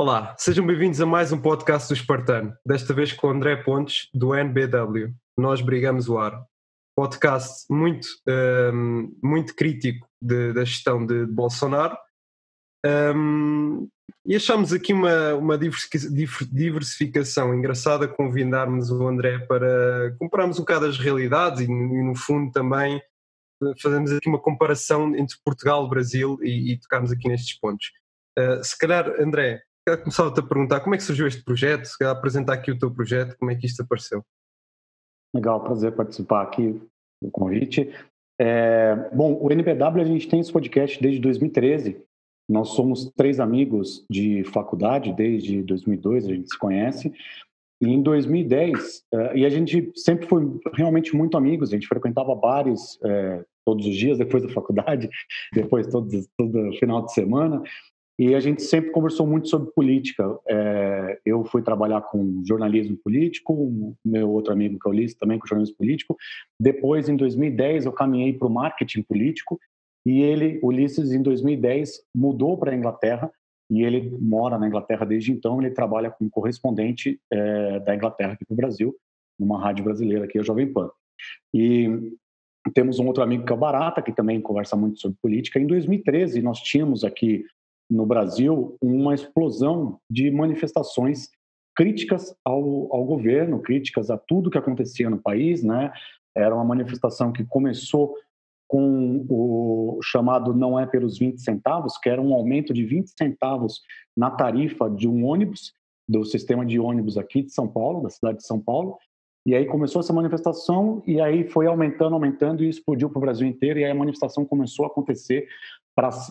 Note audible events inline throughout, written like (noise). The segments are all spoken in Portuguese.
Olá, sejam bem-vindos a mais um podcast do Espartano, desta vez com André Pontes, do NBW. Nós brigamos o ar. Podcast muito, um, muito crítico de, da gestão de, Bolsonaro. Um, e achamos aqui uma, uma diversificação engraçada convidarmos o André para comprarmos um bocado as realidades e, e no fundo também fazemos aqui uma comparação entre Portugal e Brasil e, e tocarmos aqui nestes pontos. Uh, se calhar, André, (laughs) começava-te a perguntar como é que surgiu este projeto, se calhar apresentar aqui o teu projeto, como é que isto apareceu? Legal, prazer participar aqui do convite. É, bom, o NBW a gente tem esse podcast desde 2013. Nós somos três amigos de faculdade desde 2002, a gente se conhece. E em 2010, é, e a gente sempre foi realmente muito amigos, a gente frequentava bares é, todos os dias depois da faculdade, (laughs) depois todo, todo final de semana. E a gente sempre conversou muito sobre política. É, eu fui trabalhar com jornalismo político, meu outro amigo que é o Ulisses também com jornalismo político. Depois, em 2010, eu caminhei para o marketing político e ele, Ulisses, em 2010 mudou para a Inglaterra e ele mora na Inglaterra desde então. Ele trabalha como correspondente é, da Inglaterra aqui para o Brasil, numa rádio brasileira aqui, a Jovem Pan. E temos um outro amigo que é o Barata, que também conversa muito sobre política. Em 2013, nós tínhamos aqui no Brasil uma explosão de manifestações críticas ao, ao governo, críticas a tudo que acontecia no país, né? Era uma manifestação que começou com o chamado não é pelos 20 centavos, que era um aumento de 20 centavos na tarifa de um ônibus, do sistema de ônibus aqui de São Paulo, da cidade de São Paulo. E aí começou essa manifestação e aí foi aumentando, aumentando e explodiu para o Brasil inteiro. E aí a manifestação começou a acontecer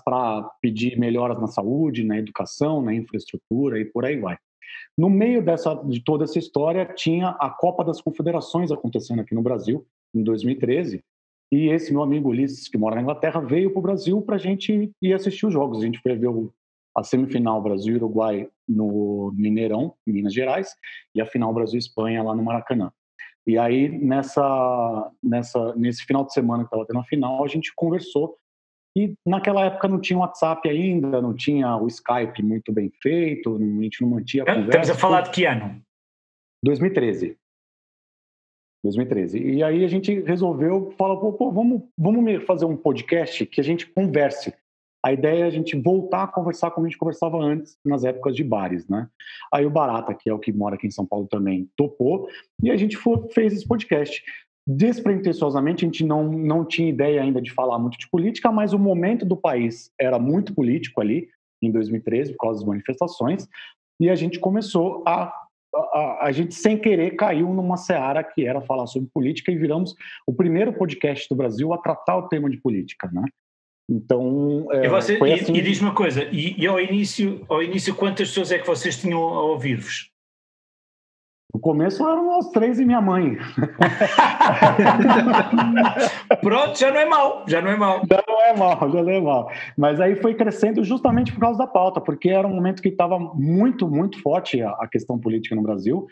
para pedir melhoras na saúde, na educação, na infraestrutura e por aí vai. No meio dessa, de toda essa história, tinha a Copa das Confederações acontecendo aqui no Brasil, em 2013, e esse meu amigo Ulisses, que mora na Inglaterra, veio para o Brasil para a gente ir assistir os jogos. A gente foi ver a semifinal Brasil-Uruguai no Mineirão, em Minas Gerais, e a final Brasil-Espanha lá no Maracanã. E aí, nessa, nessa, nesse final de semana que estava tendo a final, a gente conversou e naquela época não tinha o WhatsApp ainda, não tinha o Skype muito bem feito, a gente não mantinha a conversa. Estamos a falar de que ano? 2013. 2013. E aí a gente resolveu, falar, pô, pô, vamos, vamos fazer um podcast que a gente converse. A ideia é a gente voltar a conversar como a gente conversava antes, nas épocas de bares, né? Aí o Barata, que é o que mora aqui em São Paulo também, topou, e a gente foi, fez esse podcast despretensiosamente, a gente não, não tinha ideia ainda de falar muito de política, mas o momento do país era muito político ali, em 2013, por causa das manifestações, e a gente começou a. A, a gente, sem querer, caiu numa seara que era falar sobre política e viramos o primeiro podcast do Brasil a tratar o tema de política, né? Então, é, e, você, e, assim... e diz uma coisa, e, e, ao, início, ao início quantas pessoas é que vocês tinham a ouvir-vos? No começo eram nós três e minha mãe. (laughs) Pronto, já não é mal, já não é mal. Já não é mal, já não é mal. Mas aí foi crescendo justamente por causa da pauta, porque era um momento que estava muito, muito forte a, questão política no Brasil.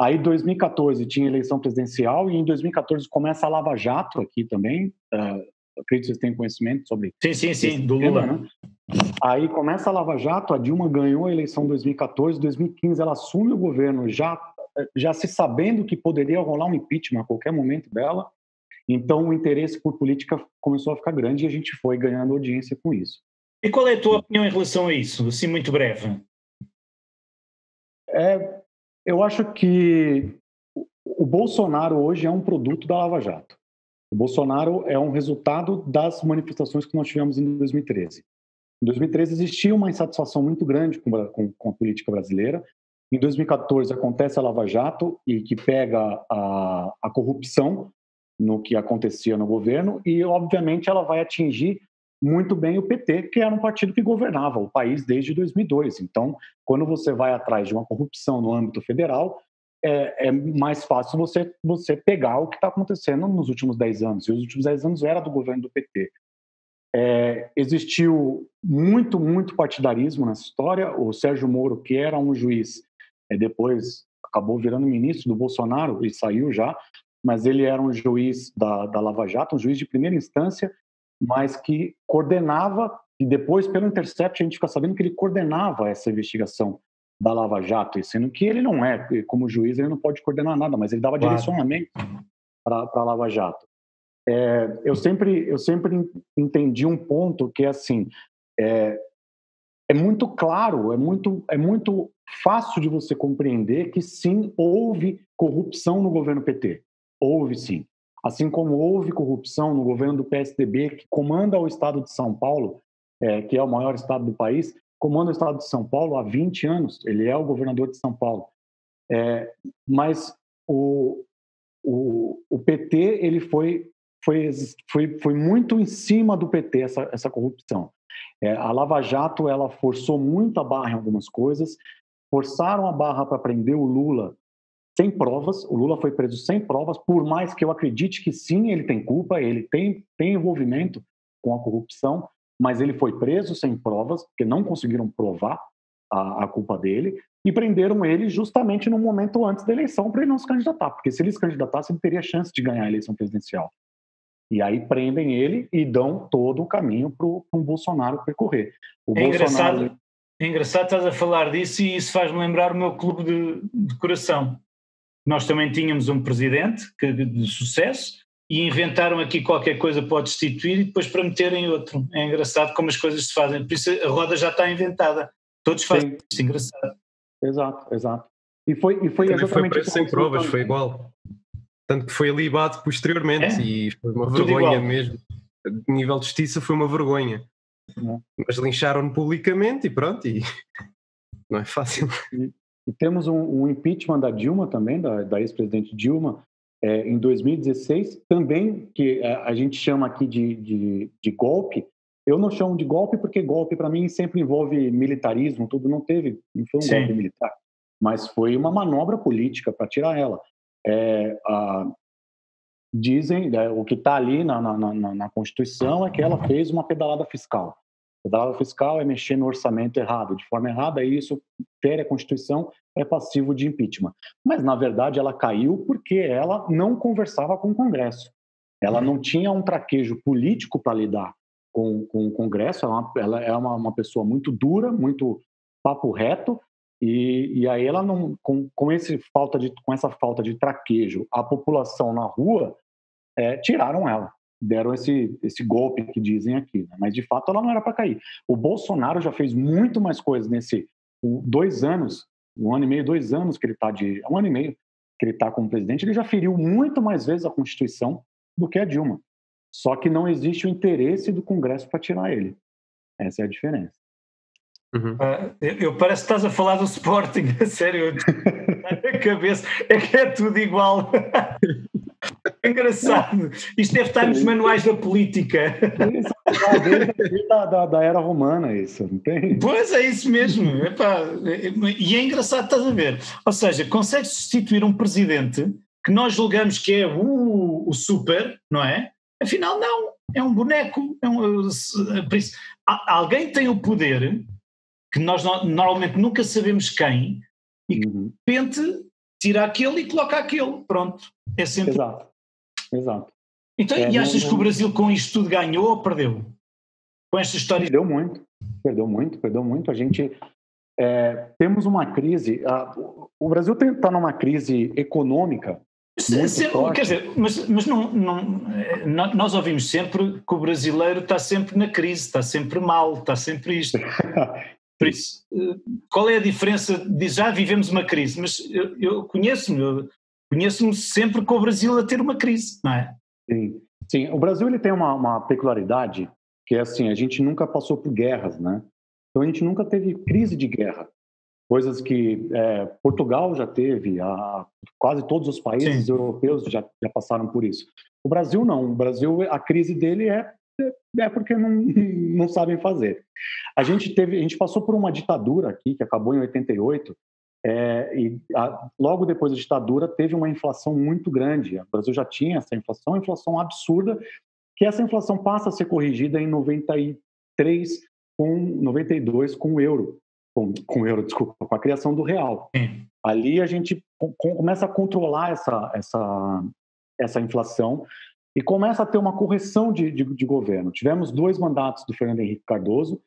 Aí, 2014 tinha eleição presidencial e em 2014 começa a Lava Jato aqui também. Uh, acredito que vocês têm conhecimento sobre. Sim, sim, sim, do Lula. Né? Aí começa a Lava Jato, a Dilma ganhou a eleição em 2014, 2015 ela assume o governo já já se sabendo que poderia rolar um impeachment a qualquer momento dela, então o interesse por política começou a ficar grande e a gente foi ganhando audiência com isso. E qual é a tua opinião em relação a isso, assim muito breve? É, eu acho que o Bolsonaro hoje é um produto da Lava Jato. O Bolsonaro é um resultado das manifestações que nós tivemos em 2013. Em 2013 existia uma insatisfação muito grande com, com, com a política brasileira, em 2014 acontece a Lava Jato e que pega a, a corrupção no que acontecia no governo e, obviamente, ela vai atingir muito bem o PT, que era um partido que governava o país desde 2002. Então, quando você vai atrás de uma corrupção no âmbito federal, é, é mais fácil você, você pegar o que está acontecendo nos últimos 10 anos. E os últimos 10 anos era do governo do PT. É, existiu muito, muito partidarismo nessa história. O Sérgio Moro, que era um juiz é, depois acabou virando ministro do Bolsonaro e saiu já, mas ele era um juiz da, da Lava Jato, um juiz de primeira instância, mas que coordenava, e depois, pelo Intercept, a gente fica sabendo que ele coordenava essa investigação da Lava Jato, sendo que ele não é, como juiz, ele não pode coordenar nada, mas ele dava claro. direcionamento para a Lava Jato. É, eu sempre eu sempre entendi um ponto que é assim é, é muito claro é muito é muito fácil de você compreender que sim houve corrupção no governo PT houve sim. Assim como houve corrupção no governo do PSDB que comanda o estado de São Paulo é, que é o maior estado do país comanda o estado de São Paulo há 20 anos. Ele é o governador de São Paulo. É, mas o, o, o PT ele foi foi, foi, foi muito em cima do PT essa, essa corrupção. É, a Lava Jato ela forçou muito a barra em algumas coisas, forçaram a barra para prender o Lula sem provas. O Lula foi preso sem provas, por mais que eu acredite que sim, ele tem culpa, ele tem, tem envolvimento com a corrupção, mas ele foi preso sem provas, porque não conseguiram provar a, a culpa dele, e prenderam ele justamente no momento antes da eleição para ele não se candidatar, porque se ele se candidatasse, ele teria chance de ganhar a eleição presidencial. E aí prendem ele e dão todo o caminho para o Bolsonaro percorrer. O é, Bolsonaro... engraçado, é engraçado estás a falar disso e isso faz-me lembrar o meu clube de, de coração. Nós também tínhamos um presidente que, de sucesso e inventaram aqui qualquer coisa para destituir e depois para meterem outro. É engraçado como as coisas se fazem. Por isso a roda já está inventada. Todos fazem Sim. isso, engraçado. Exato, exato. E foi, e foi Também exatamente foi preso sem provas, foi igual. Tanto que foi alibado posteriormente é? e foi uma Tudo vergonha igual. mesmo. A nível de justiça foi uma vergonha. É. Mas lincharam-no publicamente e pronto, e (laughs) não é fácil. E, e temos um, um, impeachment da Dilma também, da, da ex-presidente Dilma, é, em 2016, também, que a, é, a gente chama aqui de, de, de, golpe. Eu não chamo de golpe porque golpe para mim sempre envolve militarismo, tudo não teve, não foi um Sim. golpe militar, mas foi uma manobra política para tirar ela é, a, dizem, né, o que está ali na, na, na, na, Constituição é que ela fez uma pedalada fiscal. Pedalada fiscal é mexer no orçamento errado, de forma errada, e isso, fere a Constituição, é passivo de impeachment. Mas, na verdade, ela caiu porque ela não conversava com o Congresso. Ela não tinha um traquejo político para lidar com, com o Congresso, ela, é ela é uma, uma pessoa muito dura, muito papo reto, e, e aí ela não, com, com, esse falta de, com essa falta de traquejo, a população na rua é, tiraram ela, deram esse, esse golpe que dizem aqui. Né? Mas de fato ela não era para cair. O Bolsonaro já fez muito mais coisas nesse dois anos, um ano e meio, dois anos que ele está de, um ano e meio que ele está como presidente, ele já feriu muito mais vezes a Constituição do que a Dilma. Só que não existe o interesse do Congresso para tirar ele. Essa é a diferença. Uhum. Uh, eu, eu, parece que estás a falar do Sporting, (laughs) a sério, (laughs) a cabeça é que é tudo igual. (laughs) Engraçado. Isto deve estar nos manuais da política. Isso, da, da, da, era romana, isso, não tem? Pois é, isso mesmo. Epá, e é engraçado, estás a ver? Ou seja, consegue substituir um presidente que nós julgamos que é o, o super, não é? Afinal, não. É um boneco. É um, alguém tem o poder que nós normalmente nunca sabemos quem, e que uhum. de repente tira aquele e coloca aquele. Pronto. É sempre. Exato. Exato. Então, é, e achas não, que o Brasil com isto tudo ganhou ou perdeu? Com esta história? Perdeu muito. Perdeu muito, perdeu muito. A gente. É, temos uma crise. A, o Brasil está numa crise econômica se, se, quer dizer, mas, mas não, não, eh, nós ouvimos sempre que o brasileiro está sempre na crise, está sempre mal, está sempre isto. (laughs) Por isso, qual é a diferença de já vivemos uma crise? Mas eu, eu conheço-me, conheço-me sempre com o Brasil a ter uma crise, não é? Sim, sim. O Brasil ele tem uma, uma peculiaridade que é assim, a gente nunca passou por guerras, né? Então a gente nunca teve crise de guerra. Coisas que é, Portugal já teve, a, quase todos os países sim. europeus já, já passaram por isso. O Brasil não. O Brasil, a crise dele é é porque não, (laughs) não sabem fazer. A gente teve, a gente passou por uma ditadura aqui que acabou em 88 é, e a, logo depois da ditadura teve uma inflação muito grande. O Brasil já tinha essa inflação, inflação absurda, que essa inflação passa a ser corrigida em 93 com 92 com o euro, com, com o euro, desculpa, com a criação do real. Sim. Ali a gente com, começa a controlar essa essa essa inflação e começa a ter uma correção de, de, de, governo. Tivemos dois mandatos do Fernando Henrique Cardoso,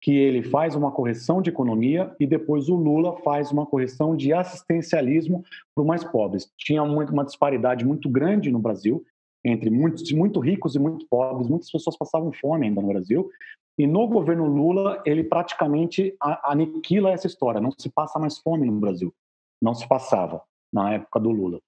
que ele faz uma correção de economia e depois o Lula faz uma correção de assistencialismo para os mais pobres. Tinha uma disparidade muito grande no Brasil entre muitos muito ricos e muito pobres. Muitas pessoas passavam fome ainda no Brasil. E no governo Lula, ele praticamente aniquila essa história. Não se passa mais fome no Brasil. Não se passava na época do Lula.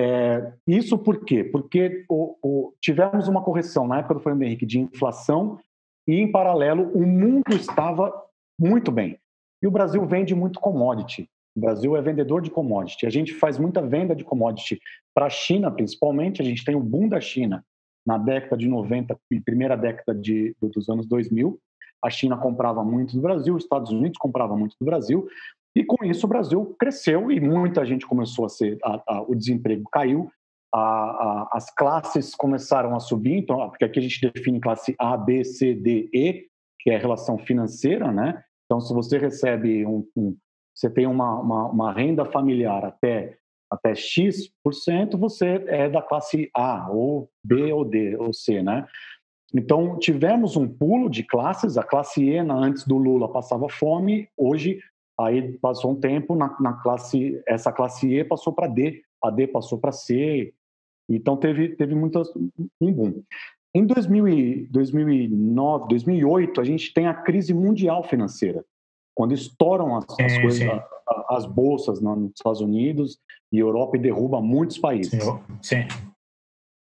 É, isso por quê? Porque o, o, tivemos uma correção na época do Fernando Henrique de inflação e, em paralelo, o mundo estava muito bem. E o Brasil vende muito commodity. O Brasil é vendedor de commodity. A gente faz muita venda de commodity para a China, principalmente. A gente tem o boom da China na década de 90 e primeira década de, dos anos 2000. A China comprava muito do Brasil, os Estados Unidos compravam muito do Brasil. E com isso o Brasil cresceu e muita gente começou a ser, a, a, o desemprego caiu, a, as classes começaram a subir, então, porque aqui a gente define classe A, B, C, D, E, que é a relação financeira, né? Então, se você recebe um, um você tem uma, uma, uma, renda familiar até até X%, você é da classe A, ou B, ou D, ou C, né? Então, tivemos um pulo de classes. A classe E, antes do Lula, passava fome. Hoje, aí passou um tempo, na, na classe, essa classe E passou para D, a D passou para C, então teve, teve muitas, um boom. Em 2000 2009, 2008, a gente tem a crise mundial financeira, quando estouram as, as sim, coisas, sim. as bolsas nos Estados Unidos e Europa e derruba muitos países. Sim.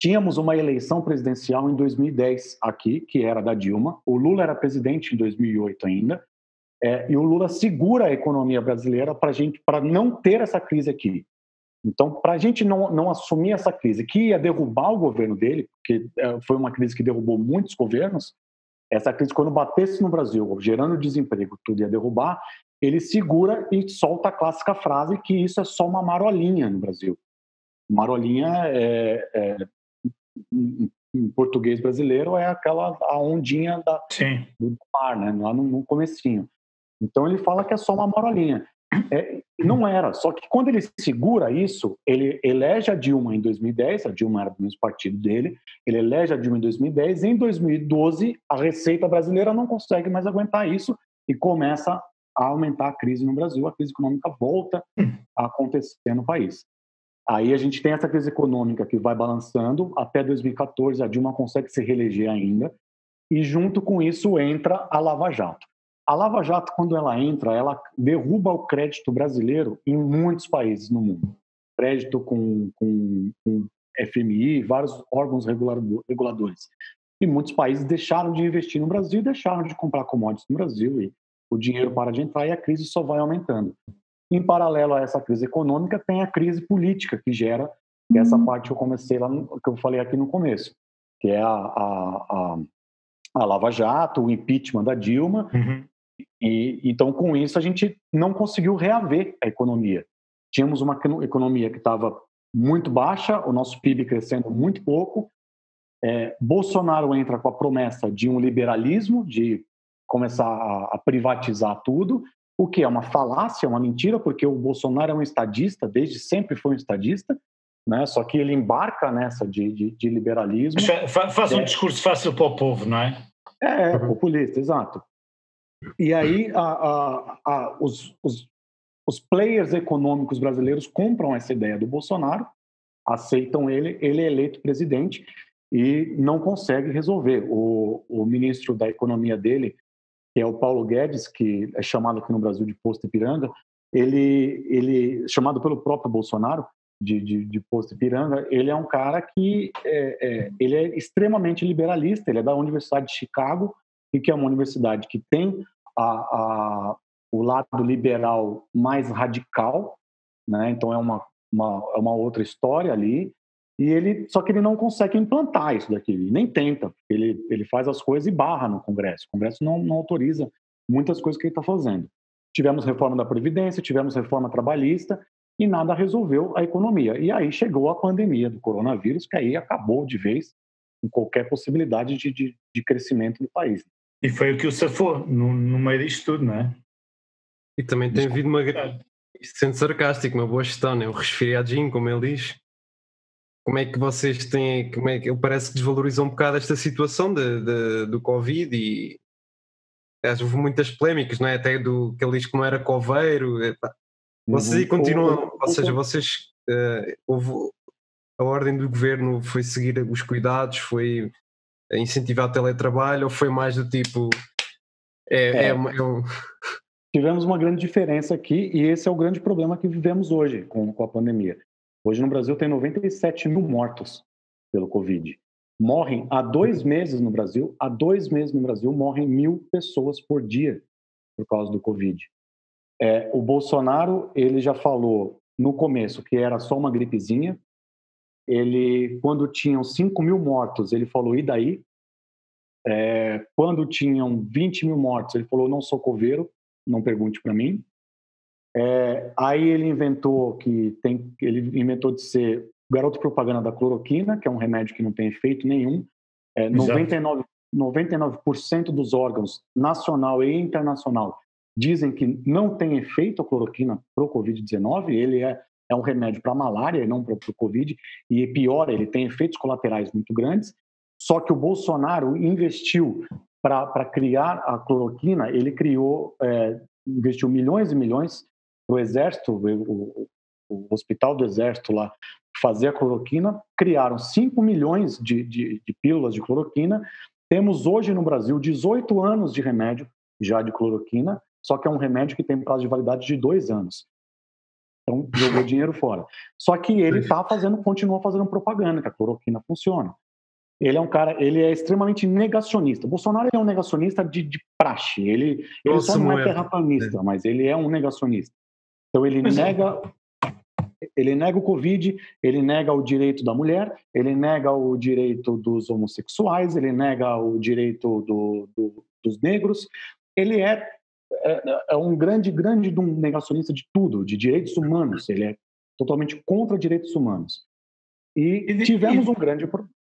Tínhamos uma eleição presidencial em 2010 aqui, que era da Dilma. O Lula era presidente em 2008 ainda. É, e o Lula segura a economia brasileira para gente, para não ter essa crise aqui. Então, para a gente não, não assumir essa crise, que ia derrubar o governo dele, porque é, foi uma crise que derrubou muitos governos, essa crise, quando batesse no Brasil, gerando desemprego, tudo ia derrubar, ele segura e solta a clássica frase que isso é só uma marolinha no Brasil. Marolinha é, é em português brasileiro é aquela a ondinha da, do mar, né? lá no, no comecinho. Então ele fala que é só uma marolinha. É, não era, só que quando ele segura isso, ele elege a Dilma em 2010, a Dilma era do mesmo partido dele, ele elege a Dilma em 2010, em 2012 a Receita Brasileira não consegue mais aguentar isso e começa a aumentar a crise no Brasil, a crise econômica volta a acontecer no país. Aí a gente tem essa crise econômica que vai balançando, até 2014 a Dilma consegue se reeleger ainda, e junto com isso entra a Lava Jato. A Lava Jato, quando ela entra, ela derruba o crédito brasileiro em muitos países no mundo. Crédito com, com, com FMI, vários órgãos reguladores. E muitos países deixaram de investir no Brasil, deixaram de comprar commodities no Brasil e o dinheiro para de entrar e a crise só vai aumentando. Em paralelo a essa crise econômica, tem a crise política que gera que é essa uhum. parte que eu comecei lá, no, que eu falei aqui no começo, que é a, a, a, a Lava Jato, o impeachment da Dilma uhum. E então com isso a gente não conseguiu reaver a economia. Tínhamos uma economia que estava muito baixa, o nosso PIB crescendo muito pouco. É, Bolsonaro entra com a promessa de um liberalismo, de começar a, a privatizar tudo, o que é uma falácia, uma mentira, porque o Bolsonaro é um estadista, desde sempre foi um estadista, né? Só que ele embarca nessa de, de, de liberalismo. Faz um é, discurso fácil para o povo, não é? É, é populista, exato. E aí a, a, a, os, os, os players econômicos brasileiros compram essa ideia do Bolsonaro, aceitam ele, ele é eleito presidente e não consegue resolver. O, o ministro da economia dele, que é o Paulo Guedes, que é chamado aqui no Brasil de Posto Ipiranga, ele, ele chamado pelo próprio Bolsonaro de, de, de Posto Ipiranga, ele é um cara que é, é, ele é extremamente liberalista, ele é da Universidade de Chicago, e que é uma universidade que tem a, a, o lado liberal mais radical, né? Então é uma, uma, é uma outra história ali. E ele, só que ele não consegue implantar isso daqui, ele nem tenta. Ele, ele faz as coisas e barra no Congresso. O Congresso não, não autoriza muitas coisas que ele está fazendo. Tivemos reforma da Previdência, tivemos reforma trabalhista e nada resolveu a economia. E aí chegou a pandemia do coronavírus, que aí acabou de vez com qualquer possibilidade de, de, de crescimento do país. E foi o que o safou no, no meio disto tudo, não é? E também tem havido uma. Isto sendo sarcástico, uma boa gestão, né? um resfriadinho, como ele diz. Como é que vocês têm. Como é que ele parece que desvalorizou um bocado esta situação de, de, do Covid e houve muitas polémicas, não é? Até do que ele diz que não era coveiro. Vocês aí uhum. continuam, ou seja, vocês uh, houve a ordem do governo foi seguir os cuidados, foi incentivar o teletrabalho ou foi mais do tipo é, é. é, é um... tivemos uma grande diferença aqui e esse é o grande problema que vivemos hoje com, com a pandemia. Hoje no Brasil tem 97 mil mortos pelo Covid. Morrem há dois meses no Brasil, há dois meses no Brasil morrem mil pessoas por dia por causa do Covid. É, o Bolsonaro ele já falou no começo que era só uma gripezinha. Ele, quando tinham 5 mil mortos, ele falou, e daí? É, quando tinham 20 mil mortos, ele falou, não sou coveiro, não pergunte para mim. É, aí ele inventou que tem, ele inventou de ser garoto propaganda da cloroquina, que é um remédio que não tem efeito nenhum. É, 99, 99% dos órgãos nacional e internacional dizem que não tem efeito a cloroquina para o Covid-19. Ele é, é um remédio para malária e não para o Covid. E pior, ele tem efeitos colaterais muito grandes. Só que o Bolsonaro investiu para criar a cloroquina, ele criou, é, investiu milhões e milhões o Exército, o, o, Hospital do Exército lá, fazer a cloroquina, criaram 5 milhões de, de, de pílulas de cloroquina. Temos hoje no Brasil 18 anos de remédio já de cloroquina, só que é um remédio que tem prazo de validade de dois anos. Então, jogou (laughs) dinheiro fora. Só que ele está fazendo, continua fazendo propaganda, que a cloroquina funciona. Ele é um cara, ele é extremamente negacionista. Bolsonaro é um negacionista de, de praxe. Ele, ele só não é terraplanista, é. mas ele é um negacionista. Então ele mas é. nega, ele nega o Covid, ele nega o direito da mulher, ele nega o direito dos homossexuais, ele nega o direito do, do, dos negros. Ele é, é, é um grande, grande negacionista de tudo, de direitos humanos. Ele é totalmente contra direitos humanos. E tivemos um grande problema.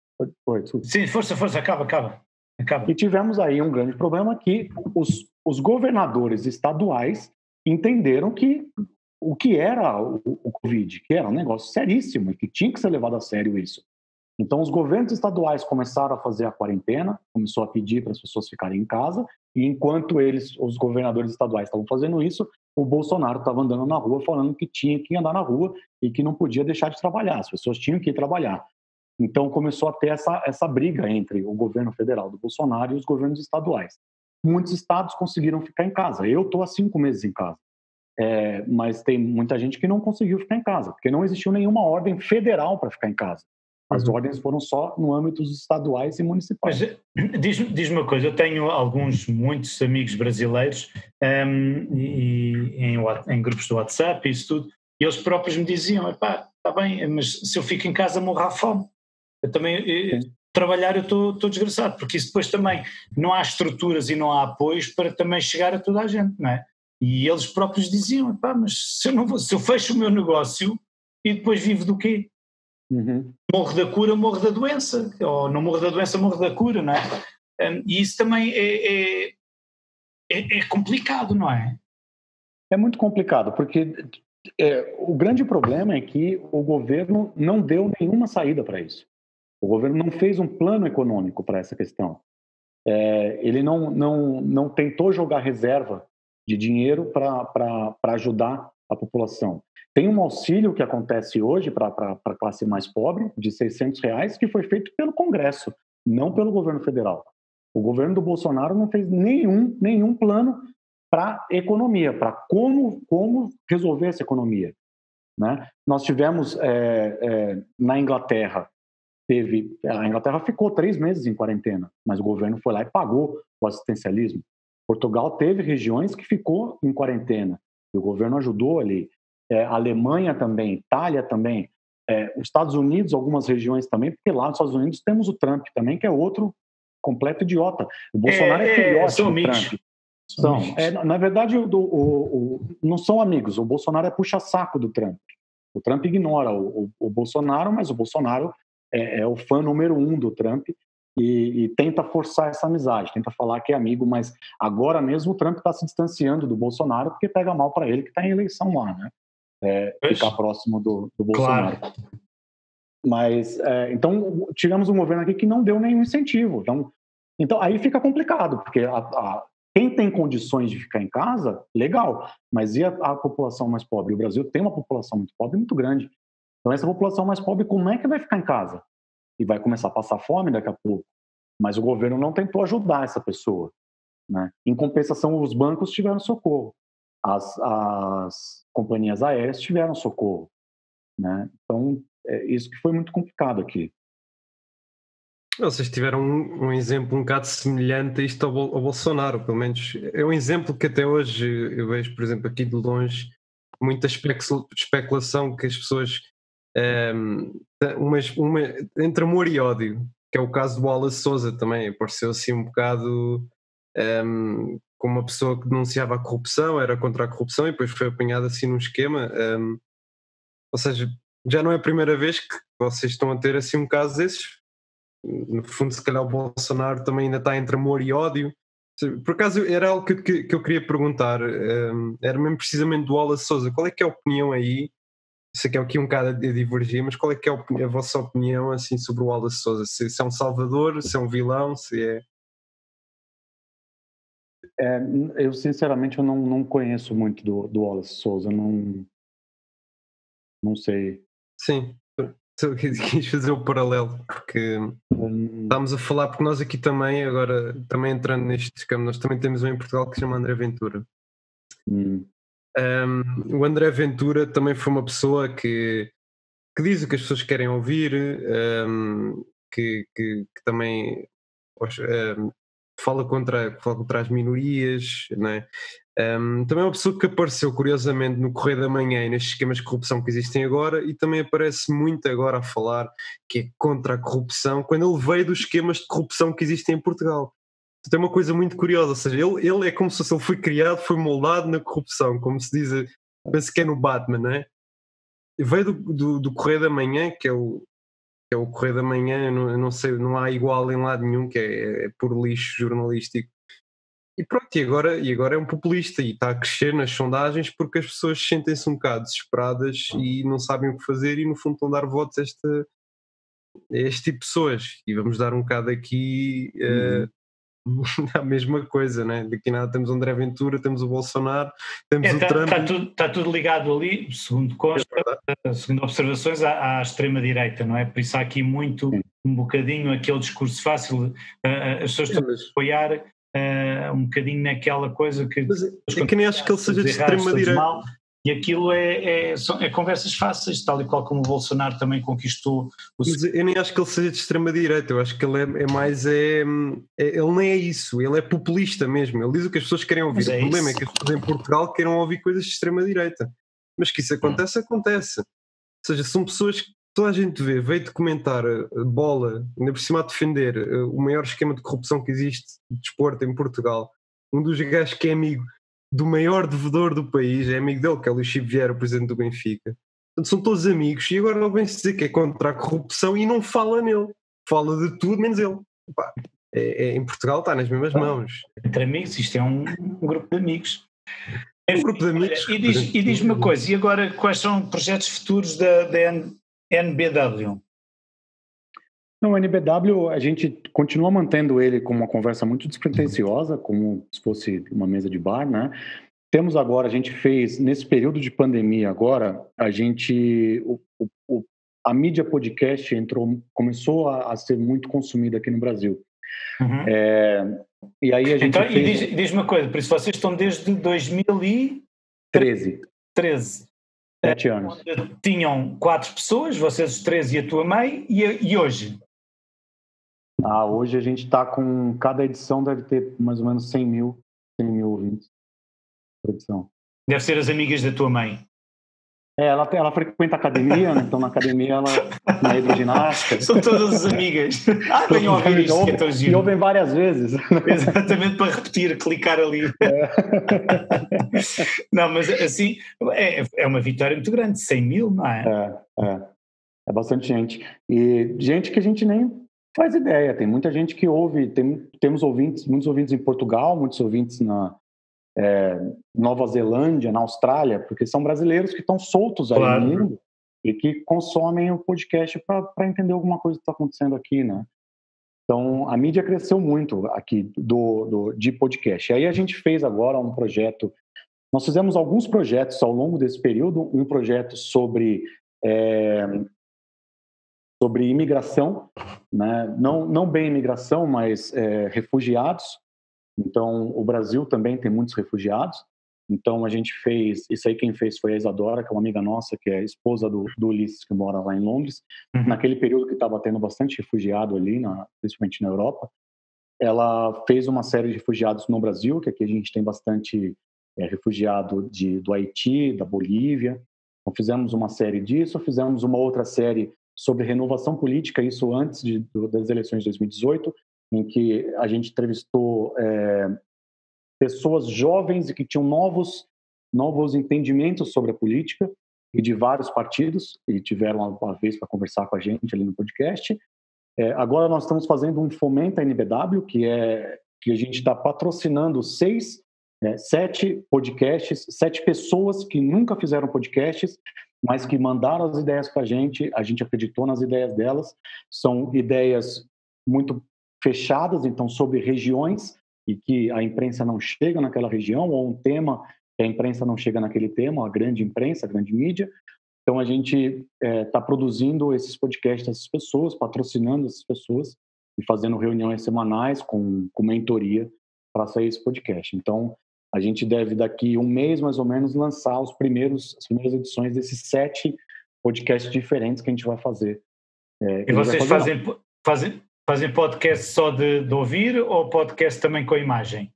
Sim, força, força, acaba, acaba, acaba. E tivemos aí um grande problema que os, os governadores estaduais entenderam que o que era o, o Covid, que era um negócio seríssimo e que tinha que ser levado a sério isso. Então, os governos estaduais começaram a fazer a quarentena, começou a pedir para as pessoas ficarem em casa, e enquanto eles, os governadores estaduais, estavam fazendo isso, o Bolsonaro estava andando na rua falando que tinha que andar na rua e que não podia deixar de trabalhar, as pessoas tinham que ir trabalhar. Então começou a ter essa, essa briga entre o governo federal do Bolsonaro e os governos estaduais. Muitos estados conseguiram ficar em casa. Eu estou há cinco meses em casa. É, mas tem muita gente que não conseguiu ficar em casa, porque não existiu nenhuma ordem federal para ficar em casa. As uhum. ordens foram só no âmbito dos estaduais e municipais. Mas eh, diz-me diz uma coisa, eu tenho alguns, muitos amigos brasileiros um, ehm, e, em, em, grupos do WhatsApp e isso tudo, e eles próprios me diziam, está bem, mas se eu fico em casa morro à fome. Eu também eu, trabalhar eu estou desgraçado, porque isso depois também não há estruturas e não há apoios para também chegar a toda a gente, não é? E eles próprios diziam, pá, mas se eu, não vou, se eu fecho o meu negócio e depois vivo do quê? Uhum. Morro da cura, morro da doença, ou não morro da doença, morro da cura, não é? Hum, e isso também é, é, é, é complicado, não é? É muito complicado, porque é, o grande problema é que o governo não deu nenhuma saída para isso. O governo não fez um plano econômico para essa questão. É, ele não, não, não tentou jogar reserva de dinheiro para ajudar a população. Tem um auxílio que acontece hoje para a classe mais pobre, de 600 reais, que foi feito pelo Congresso, não pelo governo federal. O governo do Bolsonaro não fez nenhum, nenhum plano para economia, para como, como resolver essa economia. Né? Nós tivemos é, é, na Inglaterra teve a Inglaterra ficou três meses em quarentena, mas o governo foi lá e pagou o assistencialismo. Portugal teve regiões que ficou em quarentena e o governo ajudou ali. É, Alemanha também, Itália também, é, os Estados Unidos, algumas regiões também, porque lá nos Estados Unidos temos o Trump também, que é outro completo idiota. O Bolsonaro é, é filhote do Trump. São, é, na verdade, o, o, o, não são amigos. O Bolsonaro é puxa-saco do Trump. O Trump ignora o, o, Bolsonaro, mas o Bolsonaro é, é o fã número um do Trump e, e, tenta forçar essa amizade, tenta falar que é amigo, mas agora mesmo o Trump está se distanciando do Bolsonaro porque pega mal para ele que está em eleição lá, né? É, ficar próximo do, do Bolsonaro. Claro. Mas, é, então, tivemos um governo aqui que não deu nenhum incentivo. Então, então aí fica complicado, porque a, a, Quem tem condições de ficar em casa, legal. Mas e a, a população mais pobre? O Brasil tem uma população muito pobre, muito grande. Então, essa população mais pobre, como é que vai ficar em casa? E vai começar a passar fome daqui a pouco. Mas o governo não tentou ajudar essa pessoa. Né? Em compensação, os bancos tiveram socorro, as, as companhias aéreas tiveram socorro. Né? Então, é isso que foi muito complicado aqui. Vocês tiveram um, um, exemplo um bocado semelhante a isto ao, ao, Bolsonaro, pelo menos é um exemplo que até hoje eu vejo, por exemplo, aqui de longe, muita especulação que as pessoas um, uma, uma, entre amor e ódio, que é o caso do Wallace Souza também, apareceu assim um bocado um, como uma pessoa que denunciava a corrupção, era contra a corrupção e depois foi apanhado assim num esquema. Um, ou seja, já não é a primeira vez que vocês estão a ter assim um caso desses. No fundo, se calhar o Bolsonaro também ainda está entre amor e ódio. Por acaso era algo que, que, que eu queria perguntar, um, era mesmo precisamente do Wallace Souza. Qual é que é a opinião aí? Sei que é aqui um bocado a divergir, mas qual é que é a, a vossa opinião assim sobre o Wallace Souza? Se, se, é um salvador, se é um vilão, se é. É, eu sinceramente eu não, não conheço muito do, do Wallace Souza, não, não sei. Sim, (laughs) quis fazer o paralelo, porque hum. estamos a falar, porque nós aqui também, agora, também entrando neste campo, nós também temos um em Portugal que se chama André Ventura. Hum. Um, o André Ventura também foi uma pessoa que, que diz o que as pessoas querem ouvir, um, que, que, que, também um, fala contra, fala contra as minorias, né? Também é uma pessoa que apareceu curiosamente no Correio da Manhã e nestes esquemas de corrupção que existem agora e também aparece muito agora a falar que é contra a corrupção quando ele veio dos esquemas de corrupção que existem em Portugal. Então, tem uma coisa muito curiosa, ou seja, ele, ele é como se ele foi criado, foi moldado na corrupção, como se diz, penso que é no Batman, não é? Veio do, do, do Correio da Manhã, que é o, que é o Correio da Manhã, não, não, sei, não há igual em lado nenhum, que é, é por lixo jornalístico. E pronto, e agora, e agora é um populista e está a crescer nas sondagens porque as pessoas sentem-se um bocado desesperadas e não sabem o que fazer e no fundo estão a dar votos a este, a este tipo de pessoas. E vamos dar um bocado aqui uh, (laughs) a mesma coisa, né? Daqui nada temos o André Ventura, temos o Bolsonaro, temos é, o tá, Trump. Está tudo, está tudo ligado ali, segundo consta, é segundo observações, à, à extrema-direita, não é? Por isso há aqui muito, um bocadinho aquele discurso fácil, uh, as pessoas estão a apoiar uh, um bocadinho naquela coisa que. Mas é que nem acho que ele seja de extrema-direita. E aquilo é, é, são, é, conversas fáceis, tal e qual como o Bolsonaro também conquistou o. Eu nem acho que ele seja de extrema-direita, eu acho que ele é, é mais. É, é, ele nem é isso, ele é populista mesmo. Ele diz o que as pessoas querem ouvir. o é problema isso. é que as pessoas em Portugal queiram ouvir coisas de extrema-direita. Mas que isso acontece, acontece. Ou seja, são pessoas que toda a gente vê, veio documentar eh, bola, ainda por cima a defender eh, o maior esquema de corrupção que existe de desporto em Portugal. Um dos gajos que é amigo do maior devedor do país, é amigo dele, que é o Luís Chico Vieira, o presidente do Benfica. Portanto, são todos amigos e agora ele vem-se dizer que é contra a corrupção e não fala nele. Fala de tudo menos ele. é, é, em Portugal está nas mesmas mãos. Entre amigos, isto é um, um grupo de amigos. Um grupo de amigos. E diz-me diz uma coisa, e agora quais são projetos futuros da, da NBW? No o NBW, a gente continua mantendo ele como uma conversa muito despretensiosa, como se fosse uma mesa de bar, né? Temos agora, a gente fez, nesse período de pandemia agora, a gente, o, o, a mídia podcast entrou, começou a, a, ser muito consumida aqui no Brasil. Uhum. É, e aí a gente então, fez... E diz, diz uma coisa, por isso vocês estão desde 2013. 13. Sete anos. Tinham quatro pessoas, vocês os três e a tua mãe, e, e hoje? Ah, hoje a gente está com. Cada edição deve ter mais ou menos 100 mil, 100 mil ouvintes por edição. Deve ser as amigas da tua mãe. É, ela, ela frequenta academia, né? então na academia ela na hidroginástica. São todas as amigas. Ah, venham ouvir isto, ouve, que é E ouvem várias vezes. (laughs) Exatamente, para repetir, clicar ali. É. Não, mas assim, é, é uma vitória muito grande, 100 mil, não é? É, é. É bastante gente. E gente que a gente nem faz ideia. Tem muita gente que ouve, tem, temos ouvintes, muitos ouvintes em Portugal, muitos ouvintes na, é, Nova Zelândia, na Austrália, porque são brasileiros que estão soltos aí claro. no mundo e que consomem o podcast para entender alguma coisa que está acontecendo aqui, né? Então, a mídia cresceu muito aqui do, do, de podcast. E aí a gente fez agora um projeto. Nós fizemos alguns projetos ao longo desse período. Um projeto sobre é, sobre imigração, né? não não bem imigração, mas é, refugiados. Então, o Brasil também tem muitos refugiados. Então, a gente fez. Isso aí quem fez foi a Isadora, que é uma amiga nossa, que é esposa do, do Ulisses, que mora lá em Londres. Uhum. Naquele período que estava tendo bastante refugiado ali, na, principalmente na Europa, ela fez uma série de refugiados no Brasil, que aqui a gente tem bastante é, refugiado de, do Haiti, da Bolívia. Então, fizemos uma série disso, fizemos uma outra série sobre renovação política, isso antes de, das eleições de 2018, em que a gente entrevistou é, pessoas jovens e que tinham novos novos entendimentos sobre a política e de vários partidos e tiveram uma vez para conversar com a gente ali no podcast. É, agora nós estamos fazendo um fomenta NBW que é que a gente está patrocinando seis, é, sete podcasts, sete pessoas que nunca fizeram podcasts, mas que mandaram as ideias para a gente. A gente acreditou nas ideias delas. São ideias muito fechadas, então sobre regiões e que a imprensa não chega naquela região, ou um tema que a imprensa não chega naquele tema, a grande imprensa, a grande mídia. Então a gente está é, tá produzindo esses podcasts dessas pessoas, patrocinando essas pessoas e fazendo reuniões semanais com, com mentoria para sair esse podcast. Então a gente deve daqui um mês mais ou menos lançar os primeiros as primeiras edições desses sete podcasts diferentes que a gente vai fazer. É, e vocês fazer fazem, fazem Fazem podcast só de, de, ouvir ou podcast também com imagem?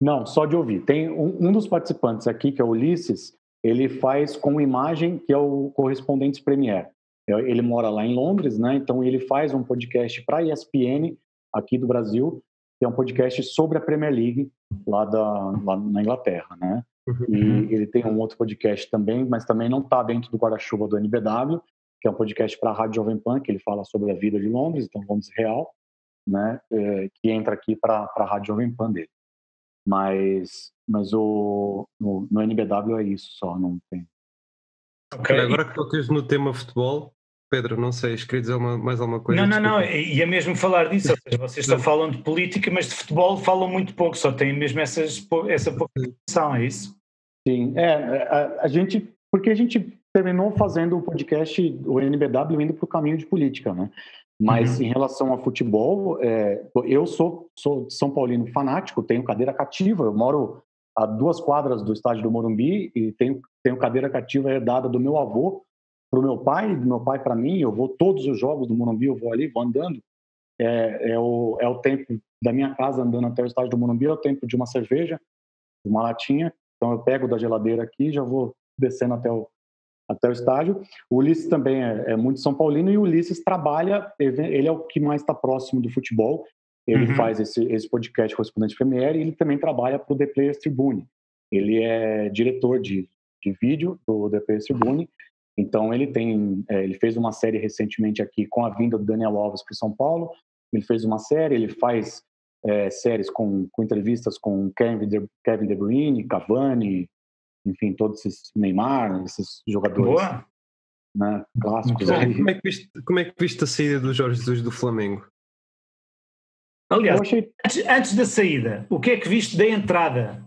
Não, só de ouvir. Tem um, um, dos participantes aqui, que é o Ulisses, ele faz com imagem, que é o Correspondentes Premier. É, ele mora lá em Londres, né? Então ele faz um podcast para a ESPN aqui do Brasil, que é um podcast sobre a Premier League lá, da, lá na Inglaterra, né? Uhum. E ele tem um outro podcast também, mas também não está dentro do guarda-chuva do NBW, que é um podcast para a Rádio Jovem Pan, que ele fala sobre a vida de Londres, então Londres Real, né, é, que entra aqui para a Rádio Jovem Pan dele. Mas, mas o, no, no NBW é isso só, não tem. Ok, agora que tocas no tema futebol, Pedro, não sei, queria dizer uma, mais alguma coisa? Não, não, não, e é mesmo falar disso, seja, vocês estão falando de política, mas de futebol falam muito pouco, só têm mesmo essas, essa pouca informação, é isso? Sim, é, a, a gente, porque a gente terminou fazendo o podcast, o NBW, indo para o caminho de política, né? Mas uhum. em relação ao futebol, é, eu sou, sou São Paulino fanático, tenho cadeira cativa, eu moro a duas quadras do estádio do Morumbi e tenho, tenho cadeira cativa herdada do meu avô para o meu pai, do meu pai para mim, eu vou todos os jogos do Morumbi, eu vou ali, vou andando. É, é, o, é o tempo da minha casa andando até o estádio do Morumbi, é o tempo de uma cerveja, uma latinha. Então eu pego da geladeira aqui, já vou descendo até o, até o estádio. O Ulisses também é, é, muito São Paulino e o Ulisses trabalha, ele é o que mais está próximo do futebol. Ele uhum. faz esse, esse podcast Correspondente Premier e ele também trabalha para o The Players Tribune. Ele é diretor de, de vídeo do The Players Tribune. Então ele tem, é, ele fez uma série recentemente aqui com a vinda do Daniel Alves para São Paulo. Ele fez uma série, ele faz é, séries com, com entrevistas com Kevin De, Kevin De Bruyne, Cavani, enfim, todos esses Neymar, esses jogadores né, clássicos. Como é, que viste, como é que viste a saída do Jorge Jesus do Flamengo? Aliás, achei... antes, antes, da saída, o que é que viste da entrada?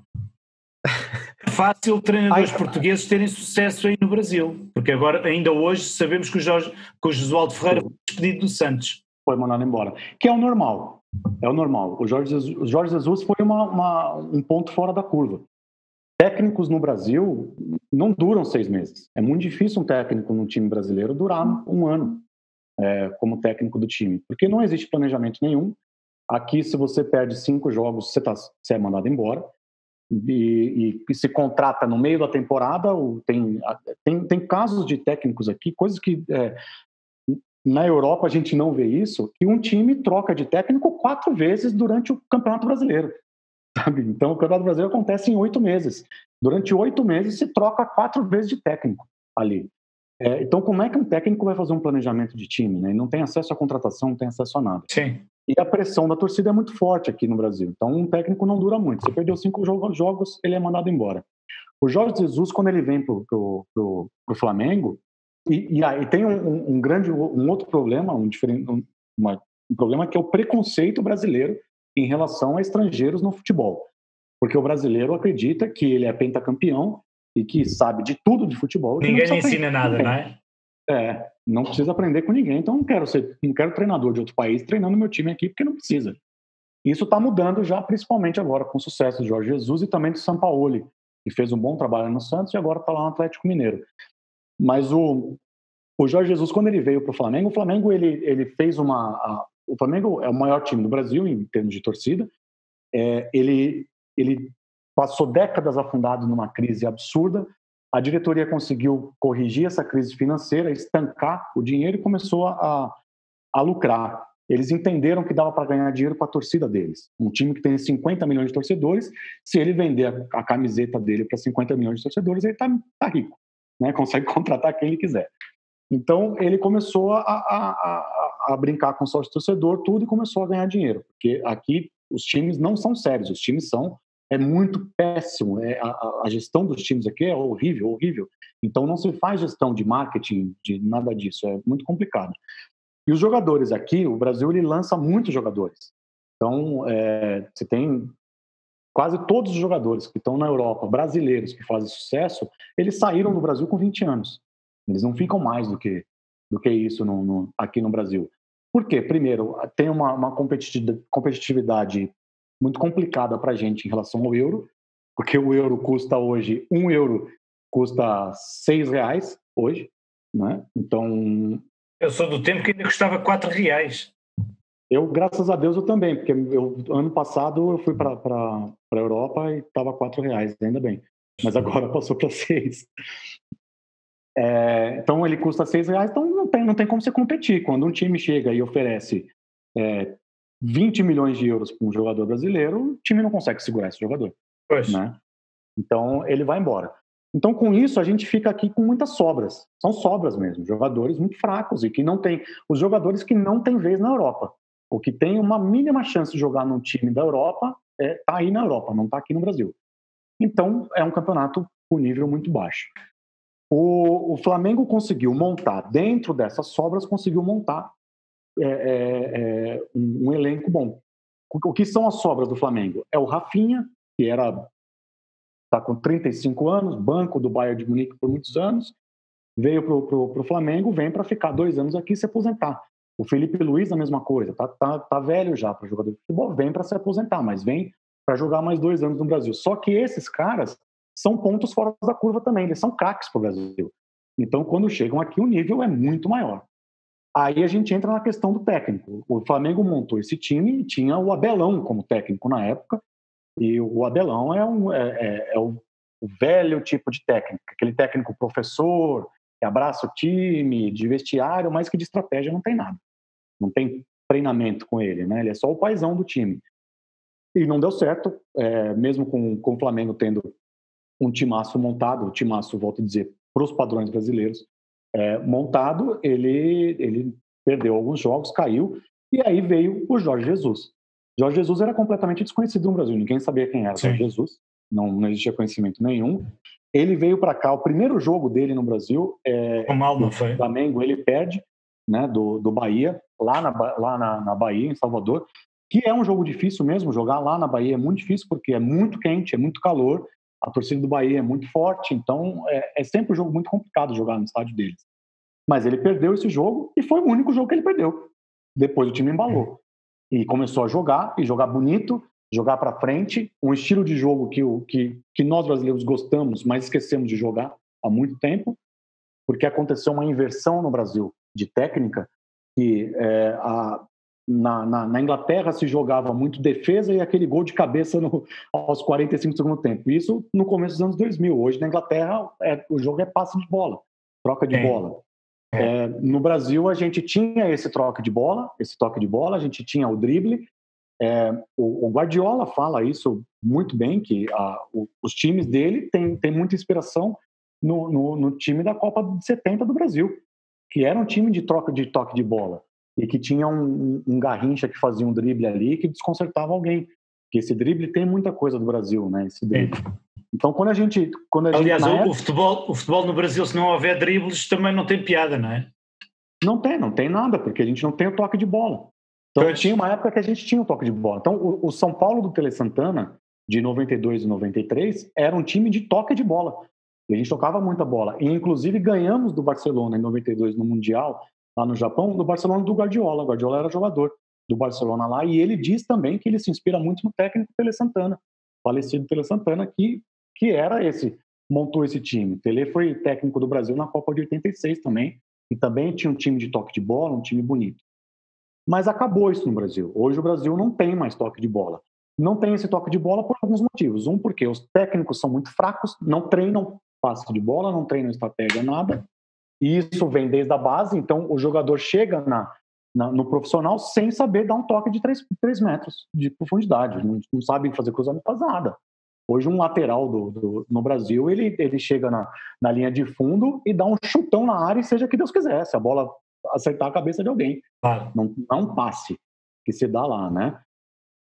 Fácil treinadores Ai, portugueses terem sucesso aí no Brasil, porque agora, ainda hoje, sabemos que o, Jorge, que o Josualdo Ferreira foi despedido do Santos. Foi mandado embora. Que é o normal. É o normal. O Jorge Jesus, o Jorge Jesus foi uma, uma, um ponto fora da curva. Técnicos no Brasil não duram seis meses. É muito difícil um técnico no time brasileiro durar um ano é, como técnico do time, porque não existe planejamento nenhum. Aqui, se você perde cinco jogos, você, tá, você é mandado embora. E, e, se contrata no meio da temporada. Tem, tem, tem casos de técnicos aqui, coisas que é, na Europa a gente não vê isso, que um time troca de técnico quatro vezes durante o Campeonato Brasileiro. (laughs) Sabe? Então, o Campeonato Brasileiro acontece em oito meses. Durante oito meses, se troca quatro vezes de técnico ali. É, então, como é que um técnico vai fazer um planejamento de time? Né? Não tem acesso à contratação, não tem acesso a nada. Sim. E a pressão da torcida é muito forte aqui no Brasil. Então, um técnico não dura muito. Você perdeu cinco jogos, ele é mandado embora. O Jorge Jesus, quando ele vem para o Flamengo, e, e, aí tem um, um, grande, um outro problema, um, diferente, uma um problema que é o preconceito brasileiro em relação a estrangeiros no futebol. Porque o brasileiro acredita que ele é pentacampeão e que sabe de tudo de futebol. Ninguém lhe ensina nada, não é? É, não precisa aprender com ninguém, então não quero ser, não quero treinador de outro país treinando meu time aqui porque não precisa. Isso está mudando já, principalmente agora com o sucesso do Jorge Jesus e também do Sampaoli, que fez um bom trabalho no Santos e agora está lá no Atlético Mineiro. Mas o, o Jorge Jesus, quando ele veio para o Flamengo, o Flamengo ele, ele fez uma. A, o Flamengo é o maior time do Brasil em termos de torcida. É, ele, ele passou décadas afundado numa crise absurda. A diretoria conseguiu corrigir essa crise financeira, estancar o dinheiro e começou a, a lucrar. Eles entenderam que dava para ganhar dinheiro para a torcida deles. Um time que tem 50 milhões de torcedores, se ele vender a, camiseta dele para 50 milhões de torcedores, ele está tá rico, né? consegue (laughs) contratar quem ele quiser. Então ele começou a, a, a, a brincar com o sócio torcedor, tudo, e começou a ganhar dinheiro. Porque aqui os times não são sérios, os times são é muito péssimo. É, a, a, gestão dos times aqui é horrível, horrível. Então não se faz gestão de marketing, de nada disso. É muito complicado. E os jogadores aqui, o Brasil ele lança muitos jogadores. Então é, você tem quase todos os jogadores que estão na Europa, brasileiros que fazem sucesso, eles saíram do Brasil com 20 anos. Eles não ficam mais do que do que isso no, no, aqui no Brasil. Por quê? Primeiro, tem uma, uma competitividade muito complicada para a gente em relação ao euro, porque o euro custa hoje, um euro custa seis reais hoje, né? Então... Eu sou do tempo que ainda custava quatro reais. Eu, graças a Deus, eu também, porque eu, ano passado eu fui para a Europa e estava quatro reais, ainda bem. Mas agora (laughs) passou para seis. É, então ele custa seis reais, então não tem, não tem como você competir. Quando um time chega e oferece é, 20 milhões de euros para um jogador brasileiro, o time não consegue segurar esse jogador. Pois. Né? Então ele vai embora. Então, com isso, a gente fica aqui com muitas sobras. São sobras mesmo, jogadores muito fracos e que não tem. Os jogadores que não têm vez na Europa. O que tem uma mínima chance de jogar num time da Europa está é, tá aí na Europa, não está aqui no Brasil. Então, é um campeonato com nível muito baixo. O, o Flamengo conseguiu montar, dentro dessas sobras, conseguiu montar é, é, é, um, um, elenco bom. O, que são as sobras do Flamengo? É o Rafinha, que era está com 35 anos, banco do Bayern de Munique por muitos anos, veio para o Flamengo, vem para ficar dois anos aqui e se aposentar. O Felipe Luiz, a mesma coisa, tá, tá, tá velho já para jogador de futebol, vem para se aposentar, mas vem para jogar mais dois anos no Brasil. Só que esses caras são pontos fora da curva também, eles são craques para o Brasil. Então, quando chegam aqui, o nível é muito maior. Aí a gente entra na questão do técnico. O Flamengo montou esse time e tinha o Abelão como técnico na época. E o Abelão é, um, é, é, é o, o, velho tipo de técnico, aquele técnico professor, que abraça o time, de vestiário, mas que de estratégia não tem nada. Não tem treinamento com ele, né? Ele é só o paizão do time. E não deu certo, é, mesmo com, com o Flamengo tendo um timaço montado, o timaço, volto a dizer, para os padrões brasileiros, é, montado, ele, ele perdeu alguns jogos, caiu, e aí veio o Jorge Jesus. Jorge Jesus era completamente desconhecido no Brasil, ninguém sabia quem era Sim. Jorge Jesus, não, não existia conhecimento nenhum. Ele veio para cá, o primeiro jogo dele no Brasil, é, mal, não foi? Flamengo, ele perde né, do, do Bahia, lá, na, lá na, na Bahia, em Salvador, que é um jogo difícil mesmo, jogar lá na Bahia é muito difícil, porque é muito quente, é muito calor, a torcida do Bahia é muito forte, então é, é sempre um jogo muito complicado jogar no estádio deles. Mas ele perdeu esse jogo e foi o único jogo que ele perdeu. Depois o time embalou e começou a jogar e jogar bonito, jogar para frente, um estilo de jogo que, que, que nós brasileiros gostamos, mas esquecemos de jogar há muito tempo, porque aconteceu uma inversão no Brasil de técnica que é, a, na, na, na, Inglaterra se jogava muito defesa e aquele gol de cabeça no, aos 45 do segundo tempo. Isso no começo dos anos 2000. Hoje na Inglaterra é, o jogo é passe de bola, troca de é. bola. É, no Brasil, a gente tinha esse troca de bola, esse toque de bola, a gente tinha o drible. É, o, o, Guardiola fala isso muito bem, que a, o, os times dele têm, têm muita inspiração no, no, no, time da Copa de 70 do Brasil, que era um time de troca de toque de bola e que tinha um, um Garrincha que fazia um drible ali que desconcertava alguém. Que esse drible tem muita coisa do Brasil, né? Esse drible. Então, quando a gente. Quando a Aliás, gente, o, época... futebol, o futebol no Brasil, se não houver dribles, também não tem piada, não é? Não tem, não tem nada, porque a gente não tem o toque de bola. Então pois. tinha uma época que a gente tinha um toque de bola. Então o, o São Paulo do Tele Santana, de 92 e 93, era um time de toque de bola. E a gente tocava muita bola. E inclusive ganhamos do Barcelona em 92 no Mundial, lá no Japão, do Barcelona do Guardiola. O Guardiola era jogador do Barcelona lá, e ele diz também que ele se inspira muito no técnico Tele Santana, falecido Tele Santana, que, que era esse, montou esse time. Tele foi técnico do Brasil na Copa de 86 também, e também tinha um time de toque de bola, um time bonito. Mas acabou isso no Brasil. Hoje o Brasil não tem mais toque de bola. Não tem esse toque de bola por alguns motivos. Um, porque os técnicos são muito fracos, não treinam passe de bola, não treinam estratégia, nada. E isso vem desde a base, então o jogador chega na, na, no profissional sem saber dar um toque de 3, 3 metros de profundidade, não, não sabe fazer cruzamento, faz nada. Hoje um lateral do, do, no Brasil, ele, ele chega na, na linha de fundo e dá um chutão na área, seja que Deus quiser, se a bola acertar a cabeça de alguém. Claro. Não, não passe que se dá lá, né?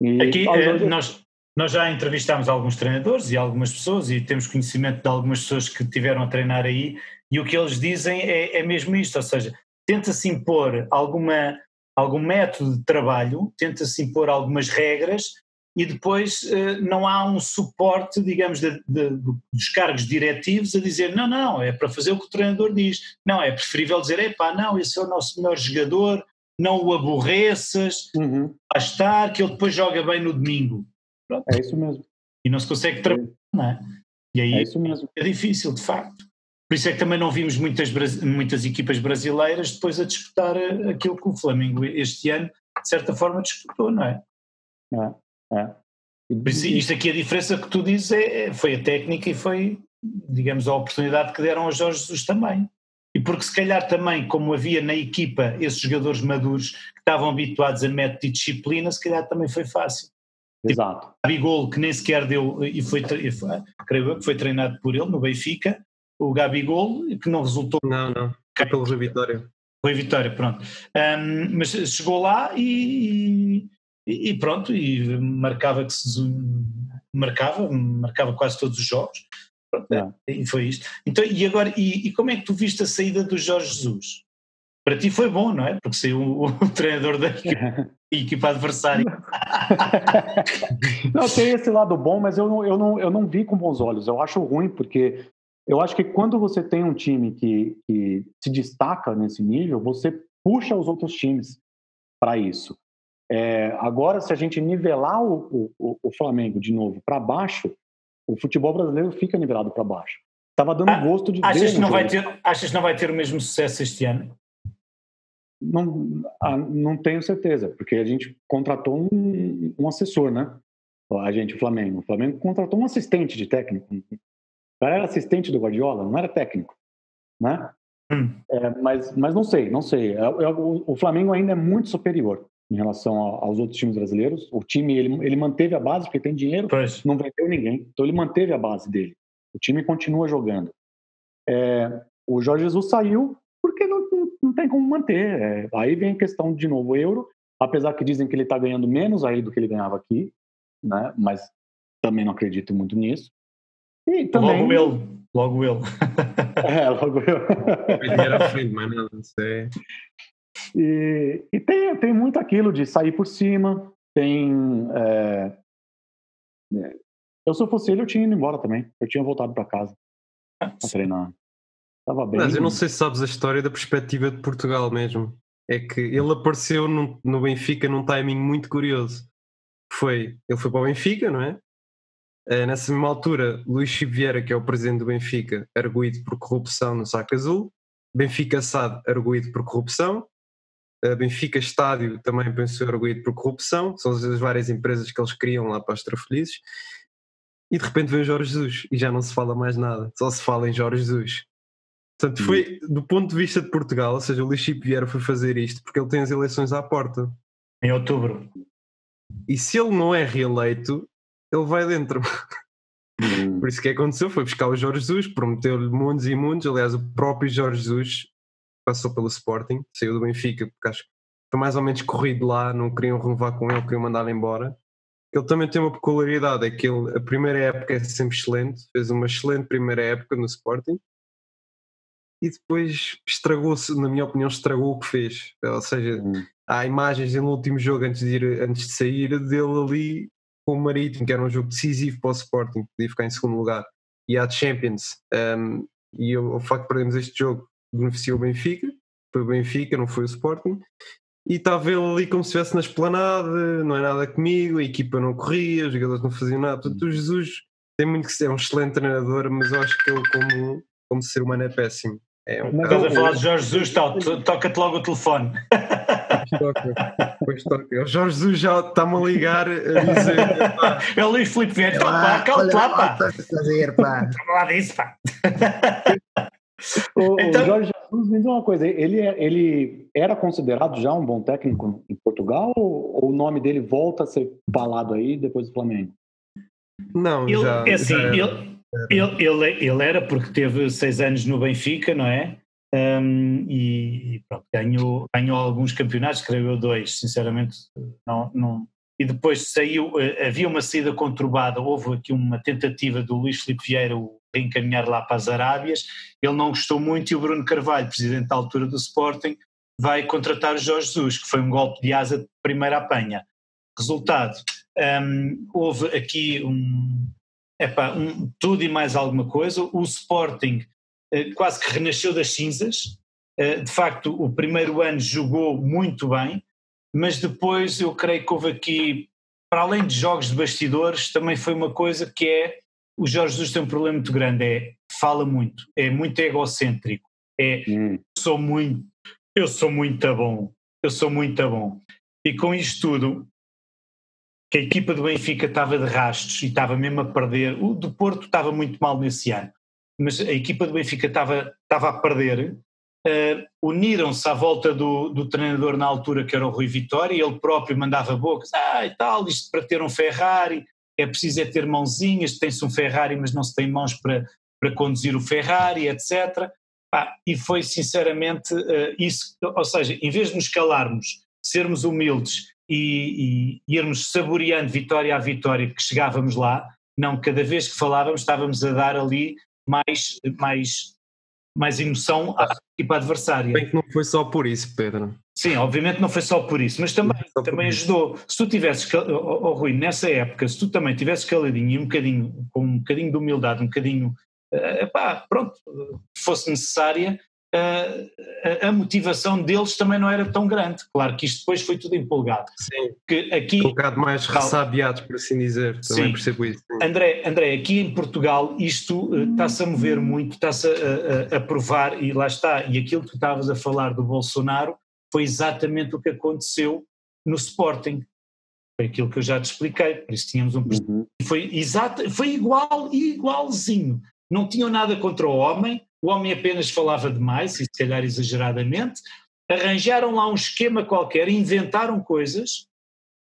E, Aqui, é, nós, nós já entrevistámos alguns treinadores e algumas pessoas e temos conhecimento de algumas pessoas que tiveram a treinar aí e o que eles dizem é, é mesmo isto, ou seja, tenta-se impor alguma, algum método de trabalho, tenta-se impor algumas regras e depois eh, não há um suporte, digamos, de, de, dos cargos diretivos a dizer não, não, é para fazer o que o treinador diz. Não, é preferível dizer, epá, não, esse é o nosso melhor jogador, não o aborreças, uhum. a estar, que ele depois joga bem no domingo. Pronto. É isso mesmo. E não se consegue trabalhar, não é? E aí é, isso mesmo. é difícil, de facto. Por isso é que também não vimos muitas, muitas equipas brasileiras depois a disputar eh, aquilo que o Flamengo este ano, de certa forma, disputou, não é? É, é. Por isso, isto aqui a diferença que tu dizes é, é, foi a técnica e foi, digamos, a oportunidade que deram ao Jorge Jesus também. E porque se calhar também, como havia na equipa esses jogadores maduros que estavam habituados a método e disciplina, se calhar também foi fácil. Exato. Tipo, Bigol, que nem sequer deu, e foi, creio eu que foi treinado por ele no Benfica, o Gabigol, que não resultou. Não, não. Foi pelo Rui Vitória. Rui Vitória, pronto. Um, mas chegou lá e, e, e, pronto, e marcava que se marcava, marcava quase todos os jogos. Pronto, é. E foi isto. Então, e agora, e, e, como é que tu viste a saída do Jorge Jesus? Para ti foi bom, não é? Porque saiu o, o (laughs) treinador da equipa, (laughs) equipa adversária. não, tem esse lado bom, mas eu não, eu, não, eu não vi com bons olhos. Eu acho ruim, porque eu acho que quando você tem um time que, que se destaca nesse nível, você puxa os outros times para isso. É, agora, se a gente nivelar o, o, o Flamengo de novo para baixo, o futebol brasileiro fica nivelado para baixo. Tava dando ah, gosto de achas ver. Que não vai ter, achas que não vai ter o mesmo sucesso este ano? Não, ah, não tenho certeza, porque a gente contratou um, um assessor, né? A gente, o Flamengo. O Flamengo contratou um assistente de técnico, cara era assistente do Guardiola, não era técnico, né? Hum. É, mas, mas não sei, não sei. É, é, o, Flamengo ainda é muito superior em relação aos outros times brasileiros. O time ele, ele manteve a base porque tem dinheiro, pois. não vendeu ninguém, então ele manteve a base dele. O time continua jogando. É, o Jorge Jesus saiu porque não, não, não tem como manter. É, aí vem a questão de novo euro, apesar que dizem que ele está ganhando menos aí do que ele ganhava aqui, né? Mas também não acredito muito nisso. E também... Logo ele, logo ele. (laughs) é, logo eu. Era filho, mas não, sei. E, e tem, tem muito aquilo de sair por cima, tem. É... é eu, se eu fosse ele, eu tinha ido embora também. Eu tinha voltado para casa para treinar. Tava bem. Mas eu não sei se sabes a história da perspectiva de Portugal mesmo. É que ele apareceu no, no Benfica num timing muito curioso. Foi, ele foi para o Benfica, não é? Uh, nessa mesma altura, Luís Chico Vieira, que é o presidente do Benfica, arguído por corrupção no saco azul. Benfica SAD, arguído por corrupção. Uh, Benfica Estádio, também pensou arguído por corrupção. São as várias empresas que eles criam lá para as Trafelizes. E de repente vem o Jorge Jesus e já não se fala mais nada, só se fala em Jorge Jesus. Portanto, foi do ponto de vista de Portugal, ou seja, o Luís Chico Vieira foi fazer isto porque ele tem as eleições à porta. Em outubro. E se ele não é reeleito, ele vai dentro. Uhum. Por isso que aconteceu, foi buscar o Jorge Jesus, prometeu-lhe mundos e mundos. Aliás, o próprio Jorge Jesus passou pelo Sporting, saiu do Benfica, porque acho que foi mais ou menos corrido lá, não queriam renovar com ele, queriam mandá-lo embora. Ele também tem uma peculiaridade, é que ele, a primeira época é sempre excelente, fez uma excelente primeira época no Sporting. e depois estragou-se, na minha opinião, estragou o que fez. Ou seja, hum. há imagens no último jogo antes de, ir, antes de sair dele ali com o Marítimo, que era um jogo decisivo para o Sporting, podia ficar em segundo lugar, e há Champions. Um, e o, o facto de perdermos este jogo beneficiou o Benfica, foi o Benfica, não foi o Sporting. E estava ele ali como se estivesse na esplanada, não é nada comigo, a equipa não corria, os jogadores não faziam nada. Portanto, o Jesus tem muito que ser é um excelente treinador, mas eu acho que ele, como, como ser humano, é péssimo. É um Estás a falar de Jorge Jesus, (laughs) toca-te logo o telefone. (laughs) O Jorge Jesus já está-me a ligar a dizer. É o Luís Filipe Vieira, pá, calma lá, pá. Fazer, pá. (laughs) lá disso, pá. O, (laughs) então... o Jorge Jesus, me diz uma coisa, ele, é, ele era considerado já um bom técnico em Portugal ou, ou o nome dele volta a ser falado aí depois do Flamengo? Não, ele, já, é assim, já ele, ele, ele, ele, era porque teve seis anos no Benfica, não é? Um, e pronto, ganhou, ganhou alguns campeonatos, creio eu dois, sinceramente não, não. E depois saiu, eh, havia uma saída conturbada, houve aqui uma tentativa do Luís Filipe Vieira o reencaminhar lá para as Arábias, ele não gostou muito e o Bruno Carvalho, presidente da altura do Sporting, vai contratar o Jorge Jesus, que foi um golpe de asa de primeira apanha. Resultado, um, houve aqui um, um, tudo e mais alguma coisa. O Sporting quase que renasceu das cinzas. Uh, de facto, o primeiro ano jogou muito bem, mas depois eu creio que houve aqui, para além de jogos de bastidores, também foi uma coisa que é o Jorge Jesus tem um problema muito grande, é fala muito, é muito egocêntrico, é hum. sou muito, eu sou muito bom, eu sou muito bom. E com isto tudo, que a equipa do Benfica estava de rastros e estava mesmo a perder. O do Porto estava muito mal nesse ano, mas a equipa do Benfica estava, estava a perder. Uh, Uniram-se à volta do, do, treinador na altura, que era o Rui Vitória, e ele próprio mandava bocas: ah, e tal, isto para ter um Ferrari é preciso é ter mãozinhas, tem-se um Ferrari, mas não se tem mãos para, para conduzir o Ferrari, etc. E foi sinceramente uh, isso, ou seja, em vez de nos calarmos, sermos humildes e, e, irmos saboreando vitória a vitória que chegávamos lá, não, cada vez que falávamos estávamos a dar ali mais, mais, mais emoção à equipa adversária. Bem que não foi só por isso, Pedro. Sim, obviamente não foi só por isso, mas também, também ajudou. Se tu tivesses, oh, oh, Rui, nessa época, se tu também tivesses caladinho e um bocadinho, com um bocadinho de humildade, um bocadinho, uh, epá, pronto, fosse necessária, a, a, motivação deles também não era tão grande. Claro que isto depois foi tudo empolgado. Sim. Que aqui, um bocado mais ressabiados, por assim dizer, também sim. percebo isso. Sim. André, André, aqui em Portugal isto uh, está-se a mover muito, está-se a, a, a, provar, e lá está, e aquilo que tu estavas a falar do Bolsonaro foi exatamente o que aconteceu no Sporting. Foi aquilo que eu já te expliquei, por isso tínhamos um uhum. foi exato, foi igual igualzinho. Não tinham nada contra o homem, o homem apenas falava demais, e se calhar exageradamente, arranjaram lá um esquema qualquer, inventaram coisas,